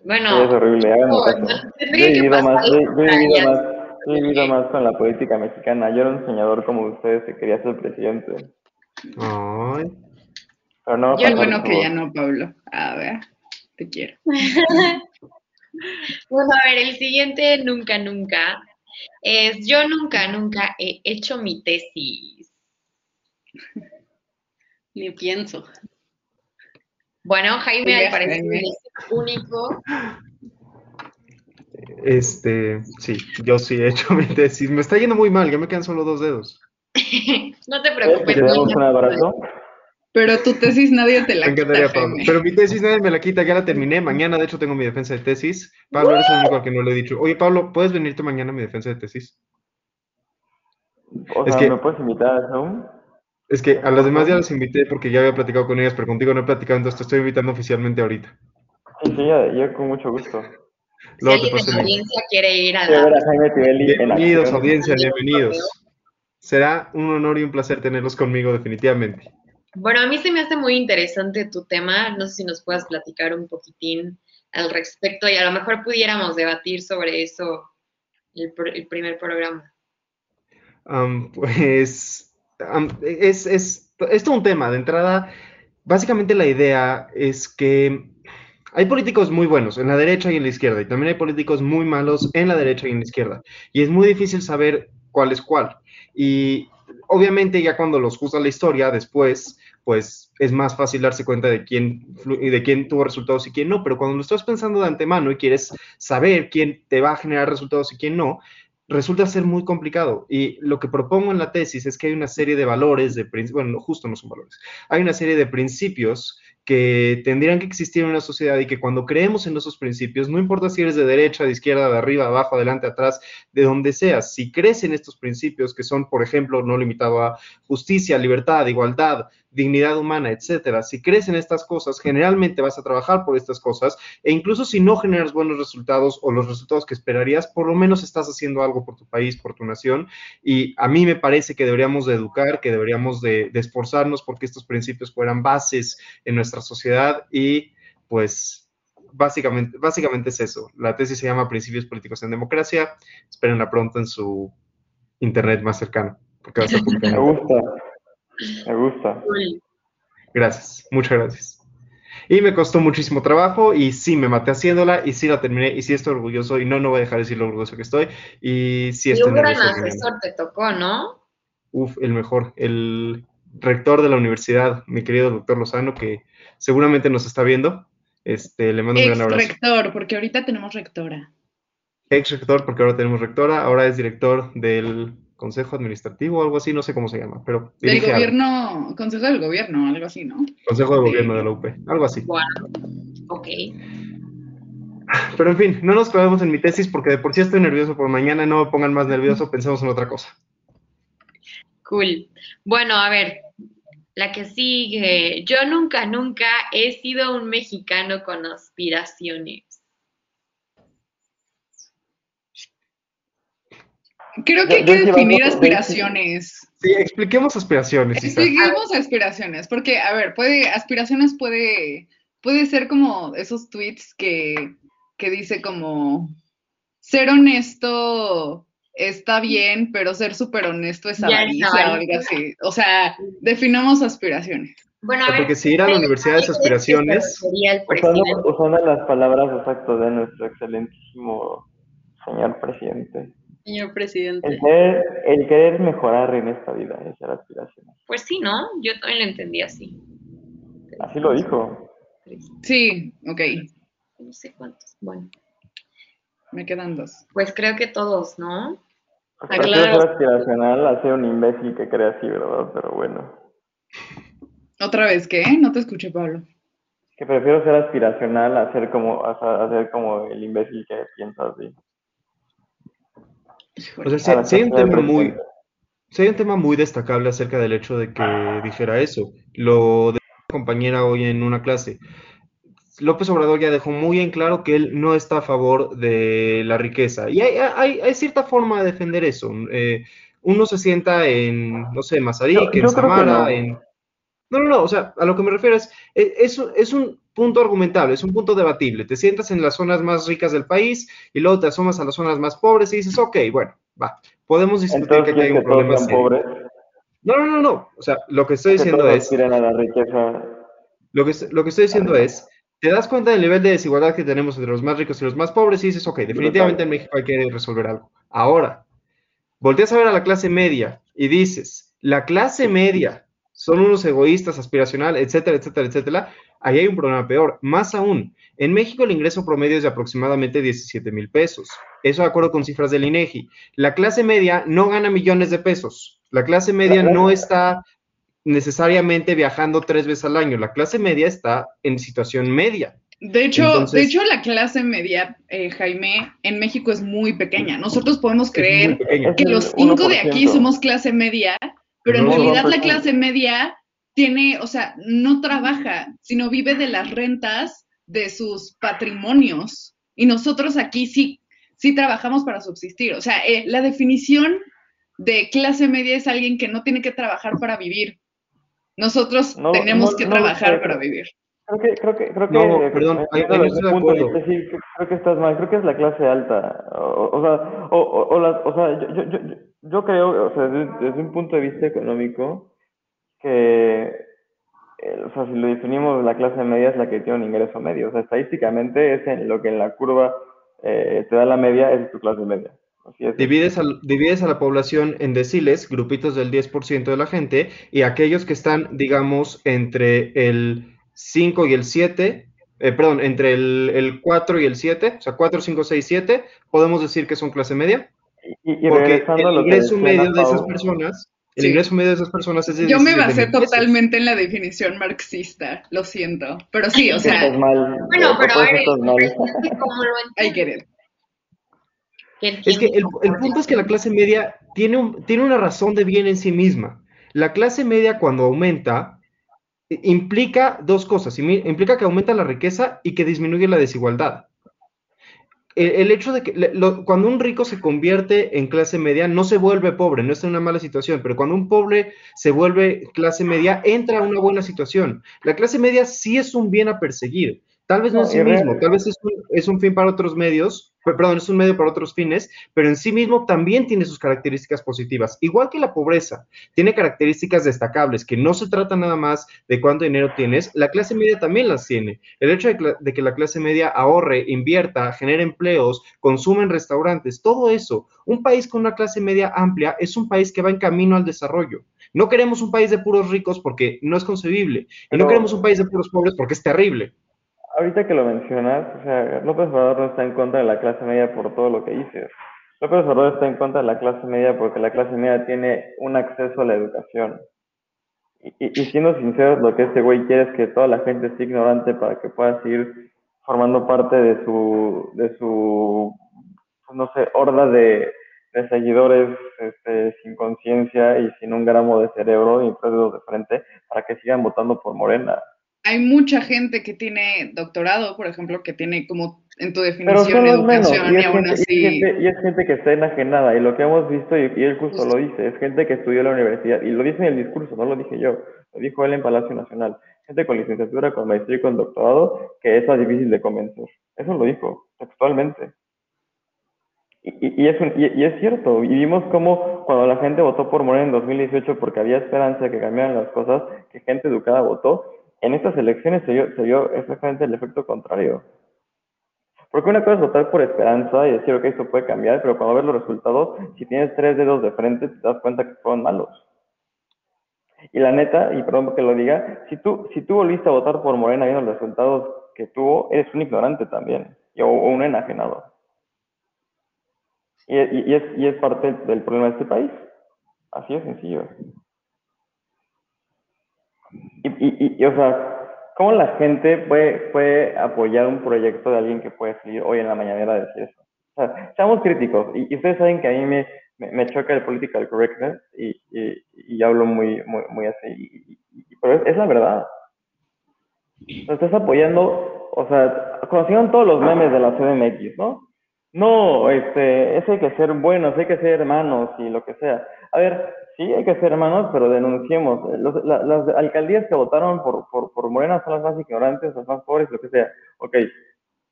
Bueno, Sí, es horrible, háganme no, caso. no, Yo he vivido más, yo, yo he vivido más, yo he vivido más con la política mexicana. Yo era un soñador como ustedes que quería ser presidente. Ay. Pero no, Yo- bueno que voz. ya no, Pablo. A ver, te quiero. Bueno, a ver, el siguiente nunca, nunca es yo nunca, nunca he hecho mi tesis. Ni pienso. Bueno, Jaime Oiga, al parecer Jaime. es el único. Este, sí, yo sí he hecho mi tesis. Me está yendo muy mal, ya me quedan solo dos dedos. no te ¿Quieres que preocupes. te niño. un abrazo? Pero tu tesis nadie te la Me quita, encantaría, Pablo. Jaime. Pero mi tesis nadie me la quita, ya la terminé. Mañana, de hecho, tengo mi defensa de tesis. Pablo, eres el único al que no lo he dicho. Oye, Pablo, ¿puedes venirte mañana a mi defensa de tesis? O Es sea, que- ¿me puedes invitar a Zoom? Es que a las demás ya las invité porque ya había platicado con ellas, pero contigo no he platicado, entonces te estoy invitando oficialmente ahorita. Sí, sí, ya, yo con mucho gusto. Si Luego alguien de la audiencia quiere ir a la... Bienvenidos, audiencia, bienvenidos. Será un honor y un placer tenerlos conmigo, definitivamente. Bueno, a mí se me hace muy interesante tu tema. No sé si nos puedas platicar un poquitín al respecto y a lo mejor pudiéramos debatir sobre eso el, el primer programa. Am, pues am, es, es, es todo un tema. De entrada, básicamente la idea es que hay políticos muy buenos en la derecha y en la izquierda, y también hay políticos muy malos en la derecha y en la izquierda. Y es muy difícil saber cuál es cuál. Y obviamente ya cuando los juzga la historia después, pues es más fácil darse cuenta de quién, de quién tuvo resultados y quién no. Pero cuando lo estás pensando de antemano y quieres saber quién te va a generar resultados y quién no, resulta ser muy complicado. Y lo que propongo en la tesis es que hay una serie de valores, de bueno, no, justo no son valores, hay una serie de principios que tendrían que existir en una sociedad y que cuando creemos en esos principios, no importa si eres de derecha, de izquierda, de arriba, abajo, adelante, atrás, de donde seas, si crees en estos principios que son, por ejemplo, no limitado a justicia, libertad, igualdad, dignidad humana, etcétera, si crees en estas cosas, generalmente vas a trabajar por estas cosas e incluso si no generas buenos resultados o los resultados que esperarías, por lo menos estás haciendo algo por tu país, por tu nación. Y a mí me parece que deberíamos de educar, que deberíamos de, de esforzarnos porque estos principios fueran bases en nuestra sociedad y pues básicamente, básicamente es eso. La tesis se llama Principios Políticos en Democracia. Espérenla pronto en su internet más cercano, porque va a estar Me publicada. gusta. Me gusta. Gracias, muchas gracias. Y me costó muchísimo trabajo y sí, me maté haciéndola y sí la terminé y sí estoy orgulloso y no, no voy a dejar de decir lo orgulloso que estoy y sí Y estoy un gran asesor te tocó, ¿no? Uf, el mejor, el rector de la universidad, mi querido doctor Lozano, que seguramente nos está viendo. Este, le mando un Ex gran abrazo. rector, porque ahorita tenemos rectora. Ex rector, porque ahora tenemos rectora, ahora es director del Consejo Administrativo o algo así, no sé cómo se llama, pero Del gobierno, consejo del gobierno, algo así, ¿no? Consejo de Gobierno de la UP, algo así. Bueno, ok. Pero en fin, no nos clavemos en mi tesis porque de por sí estoy nervioso por mañana, no me pongan más nervioso, pensemos en otra cosa. Cool. Bueno, a ver, la que sigue. Yo nunca, nunca he sido un mexicano con aspiraciones. Creo que hay que sí definir aspiraciones. Sí, expliquemos aspiraciones, Isa. Expliquemos aspiraciones, porque, a ver, puede, aspiraciones puede, puede ser como esos tweets que, que dice como, ser honesto está bien, pero ser súper honesto es avaricia o algo avaricia. así. O sea, definamos aspiraciones. Bueno, a ver. porque si ir a la universidad es ¿a qué aspiraciones, Usando, usando las palabras exactas de nuestro excelentísimo señor presidente. Señor El presidente. querer, el querer mejorar en esta vida es ser aspiraciones. Pues sí, ¿no? Yo también lo entendí así. Así lo dijo. Sí, ok, No sé cuántos. Bueno, me quedan dos. pues creo que todos, ¿no? Ah, prefiero claro. ser aspiracional a ser un imbécil que cree así, ¿verdad? Pero bueno. ¿Otra vez qué? No te escuché, Pablo. Que prefiero ser aspiracional a ser como, a, sa- a ser como el imbécil que piensa así. O sea, si, la hay un tema muy, presidenta. si hay un tema muy destacable acerca del hecho de que dijera eso. Lo de una compañera hoy en una clase. López Obrador ya dejó muy en claro que él no está a favor de la riqueza. Y hay, hay, hay cierta forma de defender eso. Eh, uno se sienta en, no sé, Mazarik, Yo- en yo Samara, no. en... No, no, no, o sea, a lo que me refiero es, eh, es, es un punto argumentable, es un punto debatible. Te sientas en las zonas más ricas del país y luego te asomas a las zonas más pobres y dices, ok, bueno, va, podemos discutir Entonces, que hay ¿quieres un problema serio. No, no, no, no. O sea, lo que estoy diciendo es, a la riqueza. lo que, lo que estoy diciendo es, te das cuenta del nivel de desigualdad que tenemos entre los más ricos y los más pobres y dices, ok, definitivamente en México hay que resolver algo. Ahora, volteas a ver a la clase media y dices, la clase media son unos egoístas, aspiracionales, etcétera, etcétera, etcétera. Ahí hay un problema peor. Más aún, en México el ingreso promedio es de aproximadamente 17 mil pesos. Eso de acuerdo con cifras del INEGI. La clase media no gana millones de pesos. La clase media no está necesariamente viajando tres veces al año. La clase media está en situación media. De hecho, Entonces- de hecho, la clase media, eh, Jaime, en México es muy pequeña. Nosotros podemos creer que los cinco de aquí 1%. somos clase media, pero en No, realidad no, la no. clase media tiene, o sea, no trabaja, sino vive de las rentas de sus patrimonios. Y nosotros aquí sí, sí trabajamos para subsistir. O sea, eh, la definición de clase media es alguien que no tiene que trabajar para vivir. Nosotros No, tenemos no, que no, trabajar eh, para vivir. Creo que, creo que, creo que. No, perdón, eh, ahí- ahí estoy de acuerdo. vista, sí, creo, que estás mal. Creo que es la clase alta. O, o sea, o, o, o la- o sea, yo, yo, yo, yo- yo creo, o sea, desde, desde un punto de vista económico, que, eh, o sea, si lo definimos, la clase media es la que tiene un ingreso medio. O sea, estadísticamente es en lo que en la curva eh, te da la media, es tu clase media. Así es. Divides, al- divides a la población en deciles, grupitos del 10% de la gente, y aquellos que están, digamos, entre el 5 y el 7, eh, perdón, entre el, el 4 y el 7, o sea, 4, 5, 6, 7, podemos decir que son clase media, Y, y porque el ingreso medio de esas personas, el Sí. ingreso medio de esas personas es de Yo me 17 basé totalmente en la definición marxista, lo siento. Pero sí, o sea, mal. Bueno, eh, pero a ver. Es que el, el punto es que la clase media tiene, un- tiene una razón de bien en sí misma. La clase media cuando aumenta i- implica dos cosas. Implica que aumenta la riqueza y que disminuye la desigualdad. El, hecho de que lo- cuando un rico se convierte en clase media, no se vuelve pobre, no está en una mala situación, pero cuando un pobre se vuelve clase media, entra a una buena situación. La clase media sí es un bien a perseguir. Tal vez no en No, sí y re- mismo, tal vez es un, es un fin para otros medios, pe- perdón, es un medio para otros fines, pero en sí mismo también tiene sus características positivas. Igual que la pobreza, tiene características destacables, que no se trata nada más de cuánto dinero tienes, la clase media también las tiene. El hecho de, que la clase media ahorre, invierta, genere empleos, consume en restaurantes, todo eso, un país con una clase media amplia es un país que va en camino al desarrollo. No queremos un país de puros ricos porque no es concebible, y no queremos un país de puros pobres porque es terrible. Ahorita que lo mencionas, o sea, López Obrador no está en contra de la clase media por todo lo que dices. López Obrador está en contra de la clase media porque la clase media tiene un acceso a la educación. Y, y- siendo sinceros, lo que este güey quiere es que toda la gente esté ignorante para que pueda seguir formando parte de su, de su, no sé, horda de, seguidores este, sin conciencia y sin un gramo de cerebro y de frente para que sigan votando por Morena. Hay mucha gente que tiene doctorado, por ejemplo, que tiene como en tu definición menos, educación y y es, aún gente, y, es así. gente, y es gente que está enajenada, y lo que hemos visto, y, y él justo Justo. lo dice, es gente que estudió en la universidad, y lo dice en el discurso, no lo dije yo, lo dijo él en Palacio Nacional, gente con licenciatura, con maestría y con doctorado, que eso es difícil de convencer. Eso lo dijo, textualmente. Y, es, un- y, y es cierto, y vimos cómo cuando la gente votó por Morena en 2018 porque había esperanza de que cambiaran las cosas, que gente educada votó, en estas elecciones se vio, se vio exactamente el efecto contrario. Porque una cosa es votar por esperanza y decir, ok, esto puede cambiar, pero cuando ves los resultados, si tienes tres dedos de frente, te das cuenta que fueron malos. Y la neta, y perdón que lo diga, si tú, si tú volviste a votar por Morena viendo los resultados que tuvo, eres un ignorante también, o, o un enajenado. Y, y- y es, y es parte del problema de este país. Así de sencillo. Y, y, y- o sea, ¿cómo la gente puede, puede apoyar un proyecto de alguien que puede salir hoy en la mañanera a decir eso? O sea, seamos críticos. Y, y ustedes saben que a mí me, me, me choca el political correctness y, y, hablo muy, muy, muy así. Pero es, es la verdad. O sea, estás apoyando, o sea, conocieron todos los memes de la CDMX, ¿no? No, este, eso hay que ser buenos, hay que ser hermanos y lo que sea. A ver, sí hay que ser hermanos, pero denunciemos. Los- la- las alcaldías que votaron por, por, por Morena son las más ignorantes, las más pobres, lo que sea. Ok,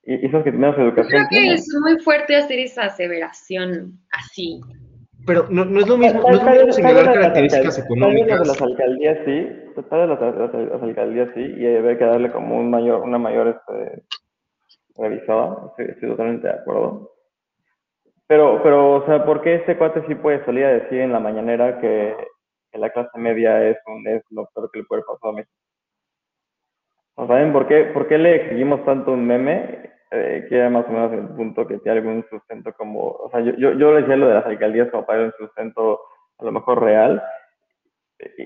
y, y son las que menos educación creo que tienen. es muy fuerte hacer esa aseveración así. Pero no, no es lo mismo, no es lo mismo señalar características las de económicas. las alcaldías sí, tal las, las- las alcaldías sí, y hay que darle como un mayor, una mayor este, revisada, estoy, estoy totalmente de acuerdo. Pero, pero, o sea, ¿por qué este cuate sí puede salir a decir en la mañanera que, la clase media es, un, es lo peor que le puede pasar a México? ¿O ¿Saben por qué, por qué le exigimos tanto un meme? Eh, que era más o menos el punto que tiene algún sustento como, o sea, yo, yo, yo decía lo de las alcaldías como para un sustento a lo mejor real,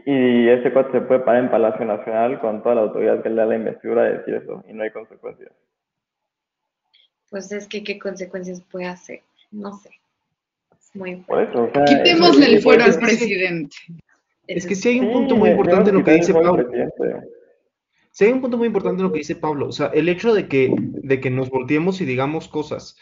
Y ese cuate se puede parar en Palacio Nacional con toda la autoridad que le da la investidura de decir eso y no hay consecuencias. Pues es que qué consecuencias puede hacer, no sé. Es muy o sea, Quitémosle el fuero al presidente. Es que sí hay un punto muy importante en lo que dice Pablo. Sí, hay un punto muy importante en lo que dice Pablo. O sea, el hecho de que, de que nos volteemos y digamos cosas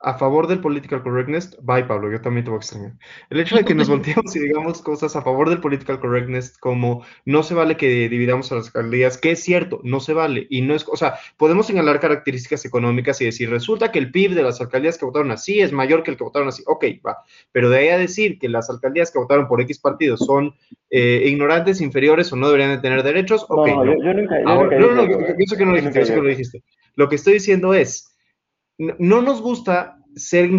a favor del political correctness, bye Pablo, yo también te voy a extrañar. El hecho de que nos volteemos y digamos cosas a favor del political correctness, como no se vale que dividamos a las alcaldías, que es cierto, no se vale. Y no es, o sea, podemos señalar características económicas y decir, resulta que el PIB de las alcaldías que votaron así es mayor que el que votaron así. Ok, va. Pero de ahí a decir que las alcaldías que votaron por X partidos son eh, ignorantes, inferiores o no deberían de tener derechos, ok, no, no. Yo, yo nunca, yo Ahora, nunca no, no, yo, yo sé que no lo dijiste, yo que no lo dijiste. Lo que estoy diciendo es, no, no nos gusta ser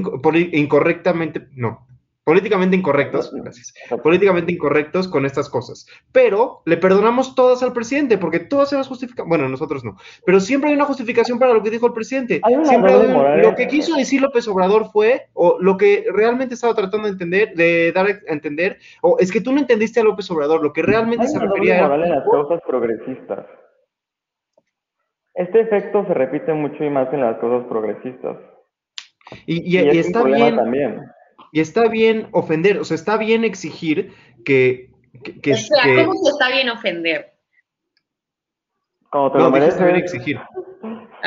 incorrectamente, no, políticamente incorrectos, gracias, políticamente incorrectos con estas cosas, pero le perdonamos todas al presidente, porque todas se las justifican, bueno, nosotros no, pero siempre hay una justificación para lo que dijo el presidente, siempre hay un- lo que quiso decir López Obrador fue, o lo que realmente estaba tratando de entender, de dar a entender, o es que tú no entendiste a López Obrador, lo que realmente Hay se refería en las causas progresistas. Este efecto se repite mucho y más en las causas progresistas. Y, Y, y- y es un está bien, también. y está bien ofender, o sea, está bien exigir que, que, que- Espera, que- ¿cómo está bien ofender? Cuando te no, lo mereces, está bien exigir.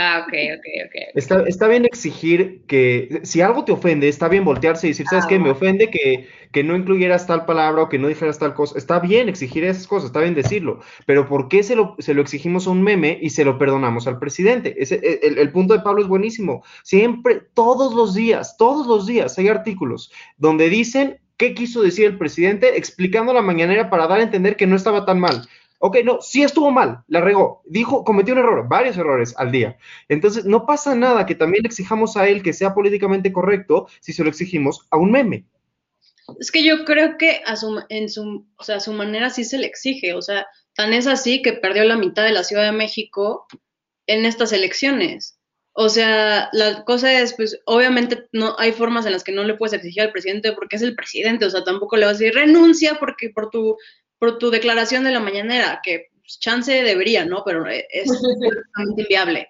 Ah, ok, ok, ok. Está, está bien exigir que si algo te ofende, está bien voltearse y decir, ¿sabes Ah, qué? Me ofende que, que no incluyeras tal palabra o que no dijeras tal cosa. Está bien exigir esas cosas, está bien decirlo, pero ¿por qué se lo, se lo exigimos a un meme y se lo perdonamos al presidente? Ese, el, el punto de Pablo es buenísimo. Siempre, todos los días, todos los días hay artículos donde dicen qué quiso decir el presidente explicando la mañanera para dar a entender que no estaba tan mal. Ok, no, sí estuvo mal, la regó, dijo, cometió un error, varios errores al día. Entonces, no pasa nada que también le exijamos a él que sea políticamente correcto si se lo exigimos a un meme. Es que yo creo que a su, en su, o sea, a su manera sí se le exige, o sea, tan es así que perdió la mitad de la Ciudad de México en estas elecciones. O sea, la cosa es, pues, obviamente no hay formas en las que no le puedes exigir al presidente porque es el presidente, o sea, tampoco le vas a decir renuncia porque por tu, por tu declaración de la mañanera, que pues, chance debería, ¿no? Pero es inviable.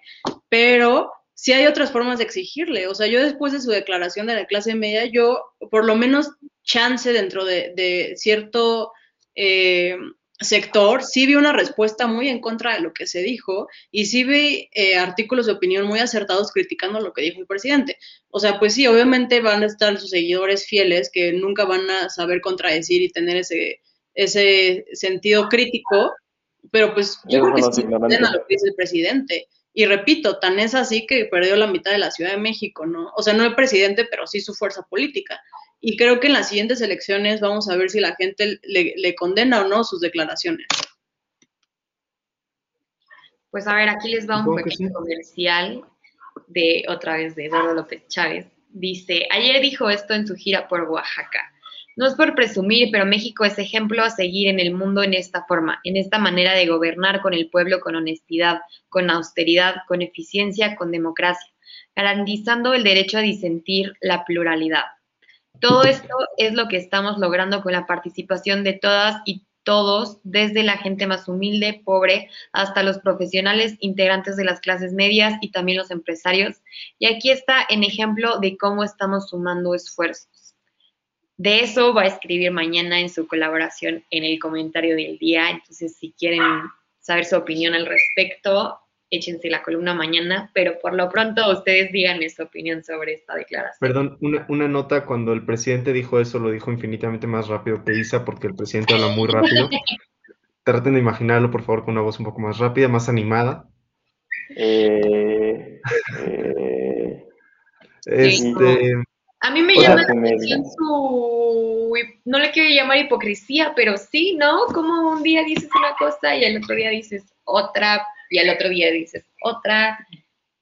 Pero sí hay otras formas de exigirle. O sea, yo después de su declaración de la clase media, yo por lo menos chance dentro de, de cierto eh, sector, sí vi una respuesta muy en contra de lo que se dijo y sí vi eh, artículos de opinión muy acertados criticando lo que dijo el presidente. O sea, pues sí, obviamente van a estar sus seguidores fieles que nunca van a saber contradecir y tener ese, ese sentido crítico, pero pues yo Esos creo que sí a lo que dice el presidente. Y repito, tan es así que perdió la mitad de la Ciudad de México, ¿no? O sea, no el presidente, pero sí su fuerza política. Y creo que en las siguientes elecciones vamos a ver si la gente le, le condena o no sus declaraciones. Pues a ver, aquí les va un pequeño sí. comercial de otra vez de Eduardo López Chávez. Dice, ayer dijo esto en su gira por Oaxaca. No es por presumir, pero México es ejemplo a seguir en el mundo en esta forma, en esta manera de gobernar con el pueblo con honestidad, con austeridad, con eficiencia, con democracia, garantizando el derecho a disentir la pluralidad. Todo esto es lo que estamos logrando con la participación de todas y todos, desde la gente más humilde, pobre, hasta los profesionales integrantes de las clases medias y también los empresarios. Y aquí está en ejemplo de cómo estamos sumando esfuerzos. De eso va a escribir mañana en su colaboración en el comentario del día. Entonces, si quieren saber su opinión al respecto, échense la columna mañana, pero por lo pronto ustedes díganme su opinión sobre esta declaración. Perdón, una, una nota, cuando el presidente dijo eso, lo dijo infinitamente más rápido que Isa, porque el presidente habla muy rápido. Traten de imaginarlo, por favor, con una voz un poco más rápida, más animada. Eh, eh, Este, A mí me O sea, llama la atención su, no le quiero llamar hipocresía, pero sí, ¿no? Como un día dices una cosa y al otro día dices otra, y al otro día dices otra.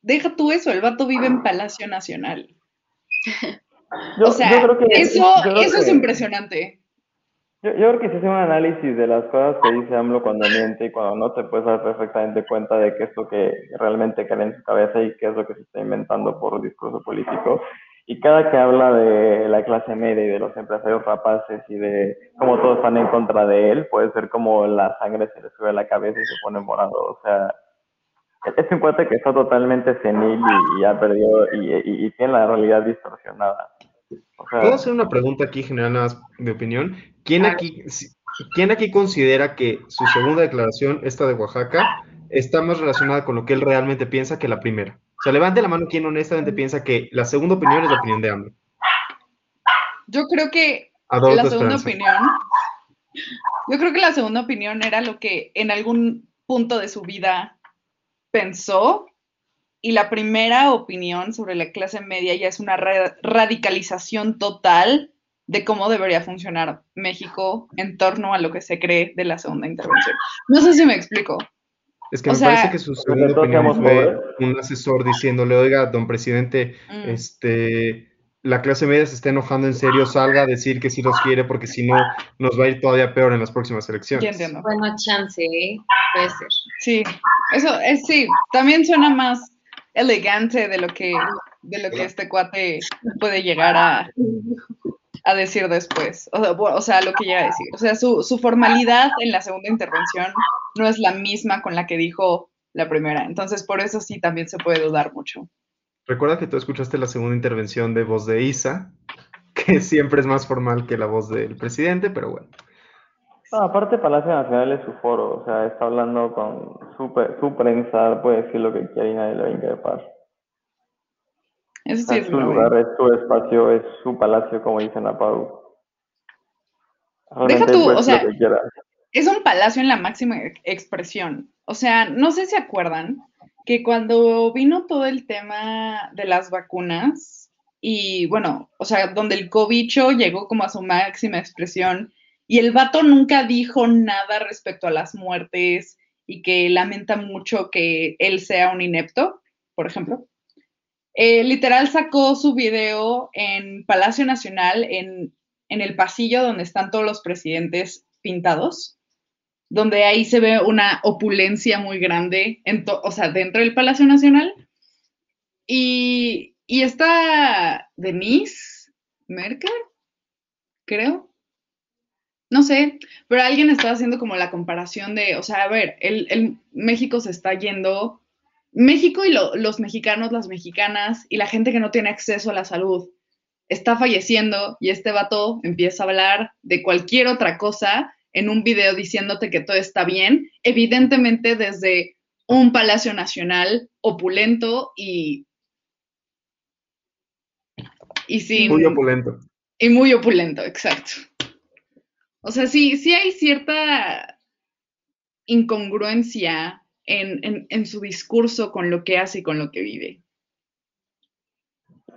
Deja tú eso, el vato vive en Palacio Nacional. yo, o sea, yo creo que, eso, yo creo eso es impresionante. Yo, yo creo que si hace un análisis de las cosas que dice AMLO cuando miente y cuando no, te puedes dar perfectamente cuenta de qué es lo que realmente cae en su cabeza y qué es lo que se está inventando por discurso político. Y cada que habla de la clase media y de los empresarios rapaces y de cómo todos están en contra de él, puede ser como la sangre se le sube a la cabeza y se pone morado. O sea, es un cuate que está totalmente senil y, ya perdió y, y, tiene la realidad distorsionada. ¿Puedo hacer una pregunta aquí, general, nada más de opinión? ¿Quién aquí, ¿Quién aquí considera que su segunda declaración, esta de Oaxaca, está más relacionada con lo que él realmente piensa que la primera? O sea, levante la mano quien honestamente piensa que la segunda opinión es la opinión de AMLO. Yo creo que la segunda opinión, yo creo que la segunda opinión era lo que en algún punto de su vida pensó y la primera opinión sobre la clase media ya es una radicalización total de cómo debería funcionar México en torno a lo que se cree de la segunda intervención. No sé si me explico. Es que me parece que su segunda opinión fue un asesor diciéndole, oiga, don presidente, mm. este, la clase media se está enojando en serio, salga a decir que sí los quiere porque si no nos va a ir todavía peor en las próximas elecciones. Bueno, chance, ¿eh? puede ser. Sí, eso es sí, también suena más elegante de lo que de lo que este cuate puede llegar a, a decir después, o sea, lo que llega a decir. O sea, su, su, formalidad en la segunda intervención no es la misma con la que dijo la primera. Entonces, por eso sí también se puede dudar mucho. Recuerda que tú escuchaste la segunda intervención de voz de Isa, que siempre es más formal que la voz del presidente, pero bueno. aparte, Palacio Nacional es su foro, o sea, está hablando con su, su prensa, puede decir lo que quiera y nadie le va a increpar. Eso sí es su lugar, es su espacio, es su palacio, como dicen a Pau. Deja tú, o sea, es un palacio en la máxima expresión. O sea, no sé si acuerdan que cuando vino todo el tema de las vacunas y bueno, o sea, donde el cobicho llegó como a su máxima expresión y el vato nunca dijo nada respecto a las muertes y que lamenta mucho que él sea un inepto, por ejemplo. Eh, literal sacó su video en Palacio Nacional, en, el pasillo donde están todos los presidentes pintados, donde ahí se ve una opulencia muy grande, en o sea, dentro del Palacio Nacional. Y, y está Denise Merkel, creo. No sé, pero alguien estaba haciendo como la comparación de, o sea, a ver, el México se está yendo México y los mexicanos, las mexicanas y la gente que no tiene acceso a la salud está falleciendo y este vato empieza a hablar de cualquier otra cosa en un video diciéndote que todo está bien, evidentemente desde un Palacio Nacional opulento y... y sin, muy opulento. Y muy opulento, exacto. O sea, sí, sí hay cierta incongruencia en, su discurso con lo que hace y con lo que vive.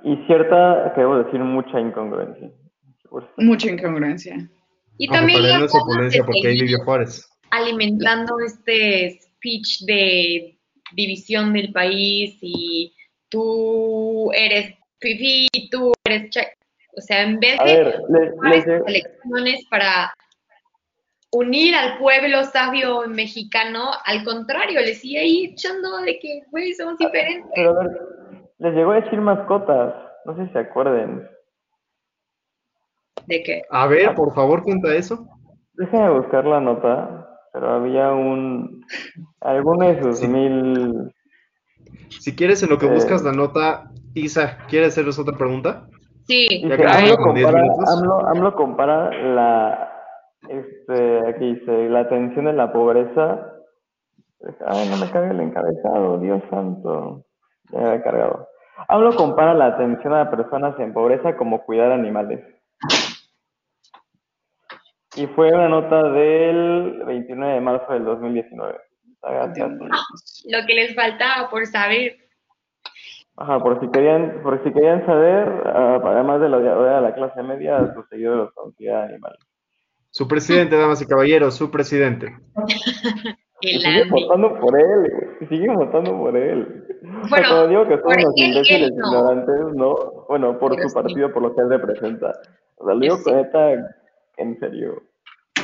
Y cierta, debo decir, mucha incongruencia. Mucha incongruencia. Y también la porque ahí vivió Juárez. alimentando este speech de división del país y tú eres fifi, tú eres O sea, en vez de elecciones para unir al pueblo sabio mexicano, al contrario, le sigue ahí echando de que, güey, somos diferentes. Pero a ver, les llegó a decir mascotas, no sé si se acuerden. ¿De qué? A ver, por favor, cuenta eso. Déjenme buscar la nota, pero había un... alguno de sus mil... Si quieres, en lo que eh, buscas la nota, Isa, ¿quieres hacerles otra pregunta? Sí. AMLO, compara, AMLO compara la, este, aquí dice, la atención en la pobreza. Ay, no me cargue el encabezado, Dios santo. Ya me he cargado. Hablo compara la atención a personas en pobreza como cuidar animales. Y fue una nota del 29 de marzo del 2019. Lo que les faltaba por saber. Ajá, por si querían, por si querían saber, ah, además de la de la clase media, sus seguidores cuidar animales. Su presidente, damas y caballeros, su presidente. Sigue votando por él, sigue votando por él. Bueno, Cuando digo que son los imbéciles ignorantes, no. Bueno, por su partido, por lo que él representa. O sea, lo digo con en serio.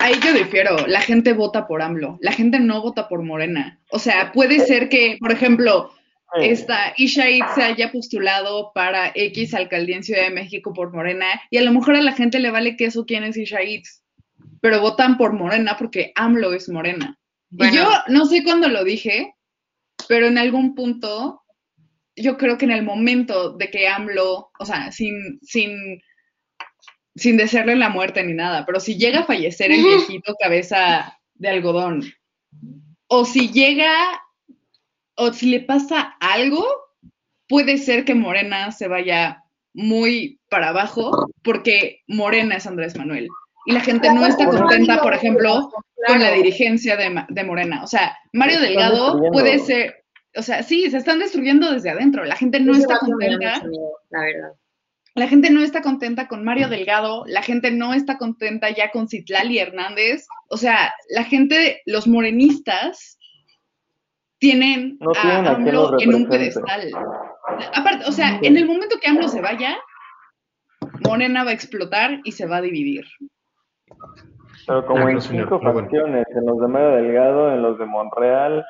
Ahí yo difiero, la gente vota por AMLO, la gente no vota por Morena. O sea, puede ser que, por ejemplo, esta Isha Id se haya postulado para X alcaldía en Ciudad de México por Morena y a lo mejor a la gente le vale queso quién es Isha pero votan por Morena porque AMLO es Morena. Bueno. Y yo no sé cuándo lo dije, pero en algún punto, yo creo que en el momento de que AMLO, o sea, sin, sin, sin desearle la muerte ni nada, pero si llega a fallecer el viejito cabeza de algodón, o si llega, o si le pasa algo, puede ser que Morena se vaya muy para abajo, porque Morena es Andrés Manuel. Y la gente no está contenta, por ejemplo, con la dirigencia de, de Morena. O sea, Mario Delgado puede ser, o sea, sí, se están destruyendo desde adentro. La gente no está contenta. la verdad. La gente no está contenta con Mario Delgado, la gente no está contenta ya con Citlali Hernández. O sea, la gente, los morenistas, tienen No a tienen a quien AMLO en un pedestal. Aparte, o sea, en el momento que AMLO se vaya, Morena va a explotar y se va a dividir. Pero como Ah, en no, señor, cinco bueno. facciones, en los de Mario Delgado, en los de Monreal,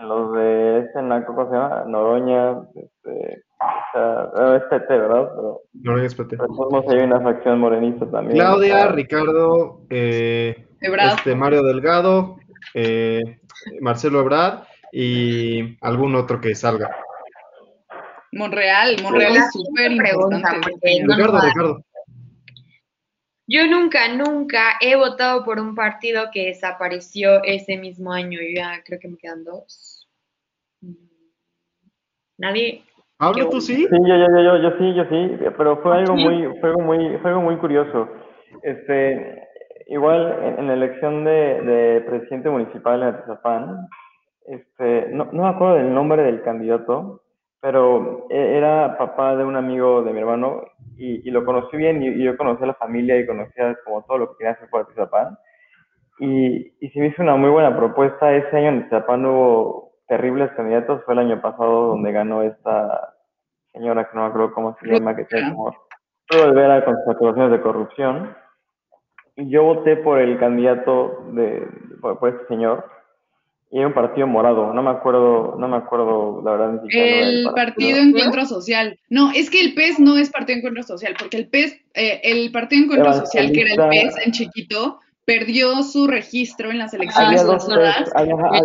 en los de este naco, ¿cómo se llama? Noroña, este, o sea, es PT, ¿verdad? Pero, No lo exploté. pero de todos modos hay una facción morenista también. Claudia, Ricardo, eh, este, Mario Delgado, eh, Marcelo Ebrard y algún otro que salga. Monreal, Monreal es súper importante. Ricardo, Ricardo. Yo nunca, nunca he votado por un partido que desapareció ese mismo año. Yo ya creo que me quedan dos. Mm, Nadie. Pablo, Yo- ¿tú sí? Sí, yo, yo, yo, yo, yo sí, yo sí, pero fue algo muy, fue algo muy, fue algo muy curioso. Este, igual en, en la elección de, de presidente municipal en Atizapán, este, no, no me acuerdo del nombre del candidato, pero e- era papá de un amigo de mi hermano y, y lo conocí bien y, y yo conocí a la familia y conocía como todo lo que quería hacer por Atizapán. Y, y se me hizo una muy buena propuesta. Ese año en Atizapán hubo terribles candidatos, fue el año pasado donde ganó esta señora que no me acuerdo cómo se llama, que tiene como todo el vera con sus acusaciones de corrupción. Y yo voté por el candidato de, por, por este señor. Y un partido morado, no me acuerdo, no me acuerdo la verdad ni siquiera el Partido Encuentro Social. No, es que el PES no es Partido Encuentro Social, porque el PES, eh, el Partido Encuentro Social, que era el. PES en chiquito, perdió su registro en las elecciones pasadas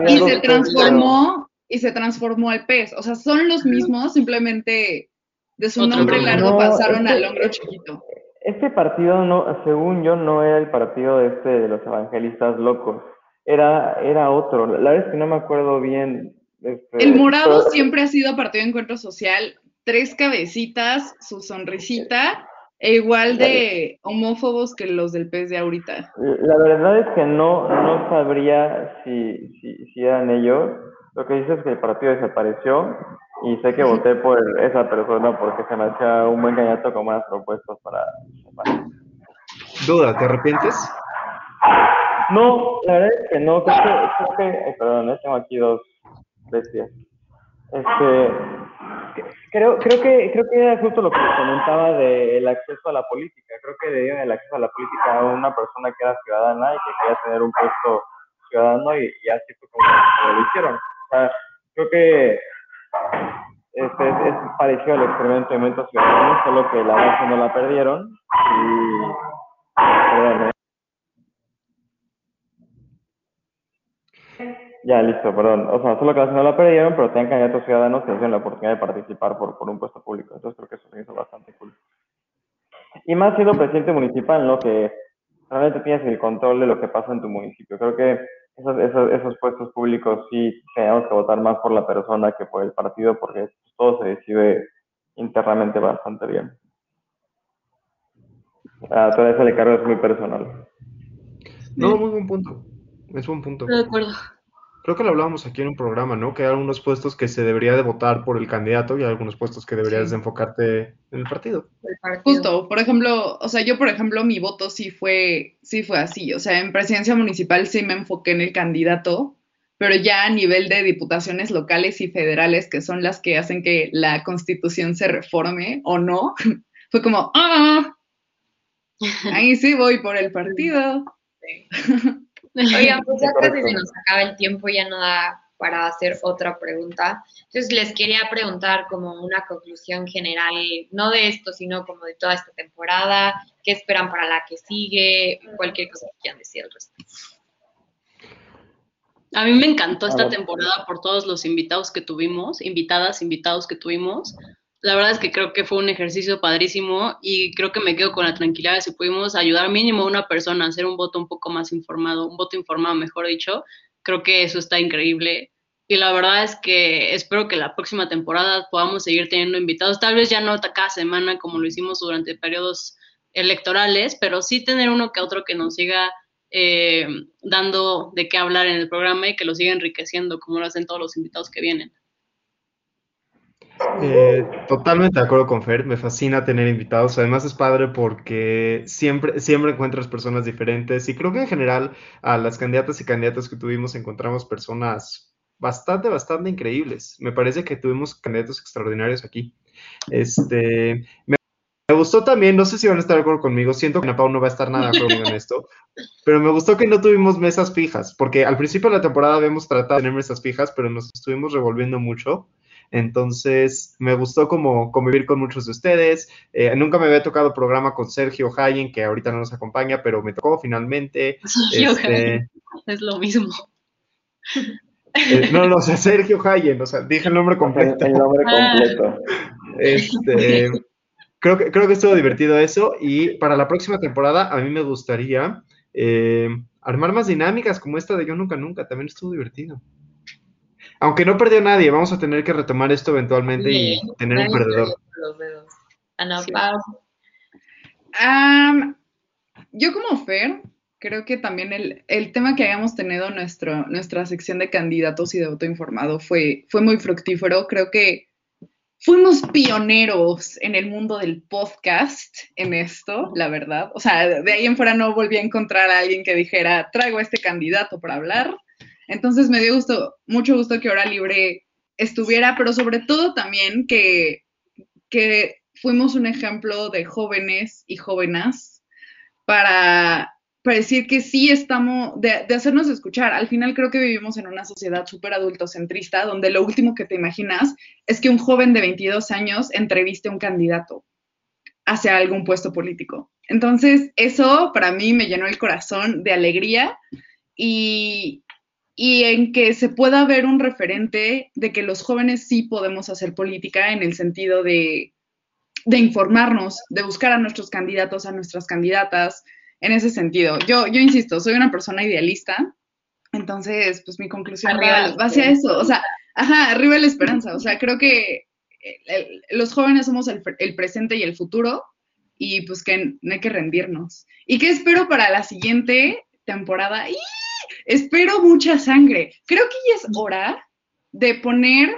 y se PES, transformó y se transformó al PES. O sea, son los mismos, simplemente de su Otro nombre largo No, pasaron al hombro chiquito. Este partido, no, según yo, no era el partido este de los evangelistas locos. Era, era otro. La verdad es que no me acuerdo bien. este, El morado pero- siempre ha sido Partido Encuentro Social, tres cabecitas, su sonrisita, e igual de homófobos que los del PES de ahorita. La verdad es que no, no sabría si, si, si eran ellos. Lo que dice es que el partido desapareció y sé que voté por esa persona porque se me hacía un buen candidato con buenas propuestas para... para- Duda, ¿te arrepientes? No, la verdad es que no. Creo que... Creo que ay, perdón, eh, tengo aquí dos bestias. Este... Creo, creo que creo que era justo lo que comentaba del acceso a la política. Creo que dieron el acceso a la política a una persona que era ciudadana y que quería tener un puesto ciudadano y, así fue como, lo hicieron. O sea, creo que este, es, parecido al experimento de Movimiento Ciudadano, solo que la base no la perdieron y perdón, eh. Ya, listo, perdón. O sea, solo que no la perdieron, pero tenían candidatos ciudadanos que tienen la oportunidad de participar por, por un puesto público. Entonces creo que eso se hizo bastante cool. Y más siendo presidente municipal, ¿no? Que realmente tienes el control de lo que pasa en tu municipio. Creo que esos, esos, esos puestos públicos sí tenemos que votar más por la persona que por el partido, porque todo se decide internamente bastante bien. A toda esa de cargo es muy personal. No, muy buen punto. Es buen punto. Estoy de acuerdo. Creo que lo hablábamos aquí en un programa, ¿no? Que hay algunos puestos que se debería de votar por el candidato y hay algunos puestos que deberías Sí. de enfocarte en el partido. el partido. Justo, por ejemplo, o sea, yo por ejemplo mi voto sí fue, sí fue así, o sea, en presidencia municipal sí me enfoqué en el candidato, pero ya a nivel de diputaciones locales y federales, que son las que hacen que la constitución se reforme o no, fue como, ah, ahí sí voy por el partido. Oigan, pues ya casi se nos acaba el tiempo, ya no da para hacer otra pregunta. Entonces les quería preguntar como una conclusión general, no de esto, sino como de toda esta temporada, qué esperan para la que sigue, cualquier cosa que quieran decir al respecto. A mí me encantó esta temporada por todos los invitados que tuvimos, invitadas, invitados que tuvimos. La verdad es que creo que fue un ejercicio padrísimo y creo que me quedo con la tranquilidad de si pudimos ayudar mínimo a una persona a hacer un voto un poco más informado, un voto informado, mejor dicho. Creo que eso está increíble. Y la verdad es que espero que la próxima temporada podamos seguir teniendo invitados, tal vez ya no cada semana como lo hicimos durante periodos electorales, pero sí tener uno que otro que nos siga eh, dando de qué hablar en el programa y que lo siga enriqueciendo, como lo hacen todos los invitados que vienen. Eh, totalmente de acuerdo con Fer, me fascina tener invitados, además es padre porque siempre, siempre encuentras personas diferentes y creo que en general a las candidatas y candidatos que tuvimos encontramos personas bastante, bastante increíbles. Me parece que tuvimos candidatos extraordinarios aquí. Este, me me gustó también, no sé si van a estar de acuerdo conmigo, siento que Napau no va a estar nada de acuerdo en esto, pero me gustó que no tuvimos mesas fijas, porque al principio de la temporada habíamos tratado de tener mesas fijas, pero nos estuvimos revolviendo mucho. Entonces, me gustó como convivir con muchos de ustedes. Eh, nunca me había tocado programa con Sergio Hayen, que ahorita no nos acompaña, pero me tocó finalmente. Sergio este, es lo mismo. Eh, no, no, o sea, Sergio Hayen, o sea, dije el nombre completo. El nombre completo. Este, creo que, creo que estuvo divertido eso y para la próxima temporada a mí me gustaría eh, armar más dinámicas como esta de Yo Nunca Nunca, también estuvo divertido. Aunque no perdió nadie, vamos a tener que retomar esto eventualmente y tener un perdedor. Ana yo como Fer, creo que también el, el, tema que hayamos tenido nuestro, nuestra sección de candidatos y de voto informado fue, fue muy fructífero. Creo que fuimos pioneros en el mundo del podcast en esto, la verdad. O sea, de ahí en fuera no volví a encontrar a alguien que dijera, traigo a este candidato para hablar. Entonces me dio gusto, mucho gusto que Hora Libre estuviera, pero sobre todo también que, fuimos un ejemplo de jóvenes y jóvenes para decir que sí estamos, de, hacernos escuchar. Al final creo que vivimos en una sociedad súper adultocentrista, donde lo último que te imaginas es que un joven de 22 años entreviste a un candidato hacia algún puesto político. Entonces, eso para mí me llenó el corazón de alegría y, y en que se pueda ver un referente de que los jóvenes sí podemos hacer política en el sentido de, de informarnos, de buscar a nuestros candidatos, a nuestras candidatas, en ese sentido. Yo, yo insisto, soy una persona idealista, entonces, pues mi conclusión va, hacia eso, o sea, ajá, arriba la esperanza, o sea, creo que los jóvenes somos el, presente y el futuro y pues que no hay que rendirnos. ¿Y qué espero para la siguiente temporada? Espero mucha sangre. Creo que ya es hora de poner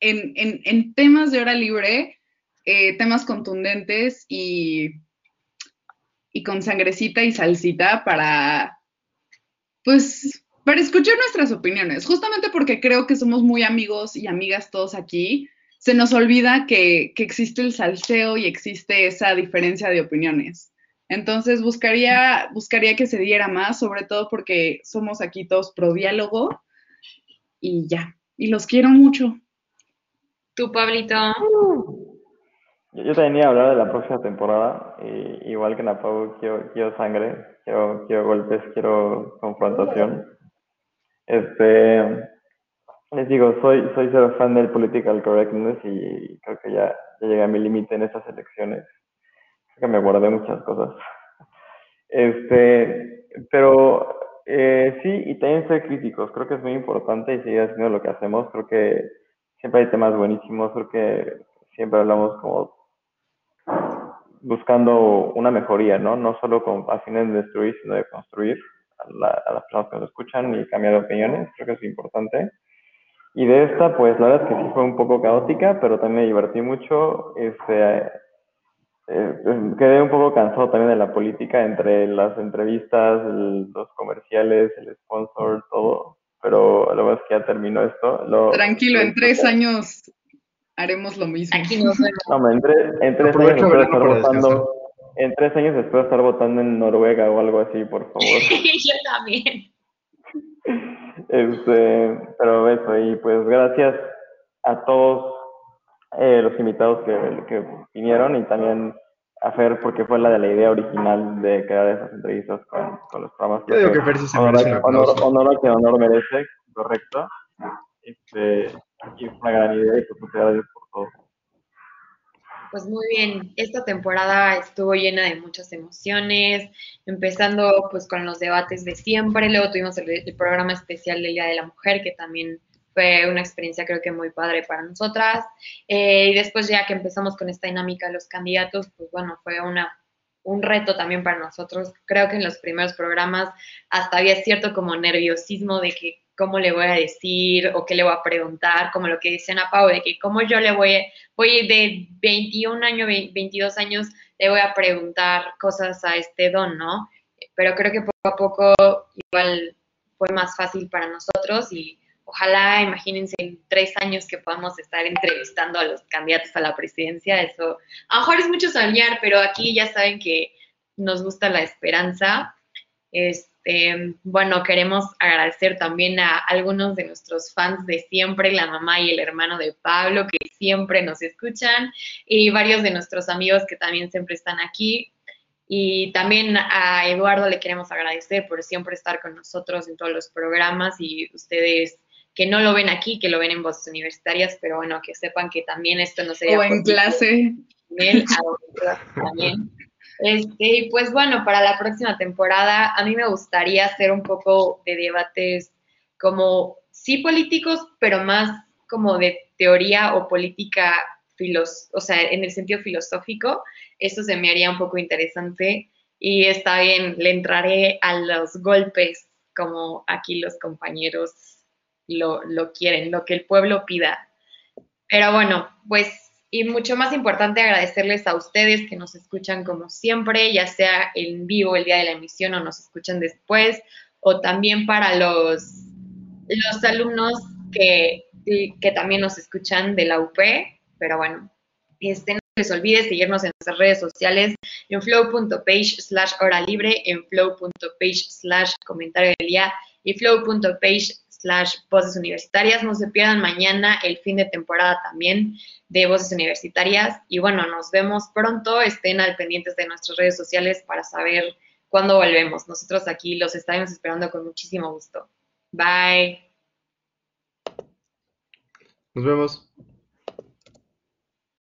en, temas de hora libre eh, temas contundentes y con sangrecita y salsita para, pues, para escuchar nuestras opiniones. Justamente porque creo que somos muy amigos y amigas todos aquí, se nos olvida que, existe el salseo y existe esa diferencia de opiniones. Entonces buscaría, buscaría que se diera más, sobre todo porque somos aquí todos pro diálogo y ya. Y los quiero mucho. Tú, Pablito. Yo también iba a hablar de la próxima temporada, y igual que en la quiero, quiero sangre, quiero, quiero golpes, quiero confrontación. Este, les digo, soy, soy cero fan del political correctness y creo que ya, ya llegué a mi límite en estas elecciones. Que me guardé muchas cosas. Este, pero eh, sí, y también ser críticos, creo que es muy importante y seguir haciendo lo que hacemos. Creo que siempre hay temas buenísimos, creo que siempre hablamos como buscando una mejoría, ¿no? No solo con a fines de destruir, sino de construir a, las personas que nos escuchan y cambiar opiniones, creo que es importante. Y de esta, pues la verdad es que sí fue un poco caótica, pero también me divertí mucho. Este, eh, quedé un poco cansado también de la política entre las entrevistas, los comerciales, el sponsor, todo. Pero lo más que ya terminó esto. Tranquilo, en tres años haremos lo mismo. Aquí no No, en, tres, en tres años después de estar votando, en tres años de estar votando en Noruega o algo así, por favor. Yo también. Este, pero eso, y pues gracias a todos eh, los invitados que, que vinieron y también a Fer porque fue la de la idea original de crear esas entrevistas con, con los programas. Yo digo que Fer sí se honor, merece honor, honor a que honor merece, correcto. Este, y es una gran idea y pues muchas gracias por todo. Pues muy bien, esta temporada estuvo llena de muchas emociones, empezando pues con los debates de siempre, luego tuvimos el, el programa especial del Día de la Mujer, que también fue una experiencia creo que muy padre para nosotras, eh, y después ya que empezamos con esta dinámica de los candidatos, pues bueno, fue una, un reto también para nosotros, creo que en los primeros programas hasta había cierto como nerviosismo de que cómo le voy a decir o qué le voy a preguntar, como lo que dicen a Pau, de que cómo yo le voy, voy de 21 años, 22 años, le voy a preguntar cosas a este don, ¿no? Pero creo que poco a poco igual fue más fácil para nosotros y ojalá, imagínense, en tres años que podamos estar entrevistando a los candidatos a la presidencia, eso a lo mejor es mucho soñar, pero aquí ya saben que nos gusta la esperanza. Este, bueno, queremos agradecer también a algunos de nuestros fans de siempre, la mamá y el hermano de Pablo, que siempre nos escuchan, y varios de nuestros amigos que también siempre están aquí. Y también a Eduardo le queremos agradecer por siempre estar con nosotros en todos los programas y ustedes que no lo ven aquí, que lo ven en voces universitarias, pero bueno, que sepan que también esto no sería O en clase. él, también. Este, y pues bueno, para la próxima temporada a mí me gustaría hacer un poco de debates como sí políticos, pero más como de teoría o política, filos o sea, en el sentido filosófico. Eso se me haría un poco interesante y está bien, le entraré a los golpes como aquí los compañeros lo, lo quieren, lo que el pueblo pida. Pero bueno, pues y mucho más importante agradecerles a ustedes que nos escuchan como siempre, ya sea en vivo el día de la emisión o nos escuchan después, o también para los, los alumnos que, que también nos escuchan de la UP, pero bueno, este, no les olvide seguirnos en nuestras redes sociales en flow.page slash hora libre, en flow.page slash comentario del día y flow.page slash voces universitarias. No se pierdan mañana el fin de temporada también de voces universitarias. Y bueno, nos vemos pronto. Estén al pendientes de nuestras redes sociales para saber cuándo volvemos. Nosotros aquí los estaremos esperando con muchísimo gusto. Bye. Nos vemos.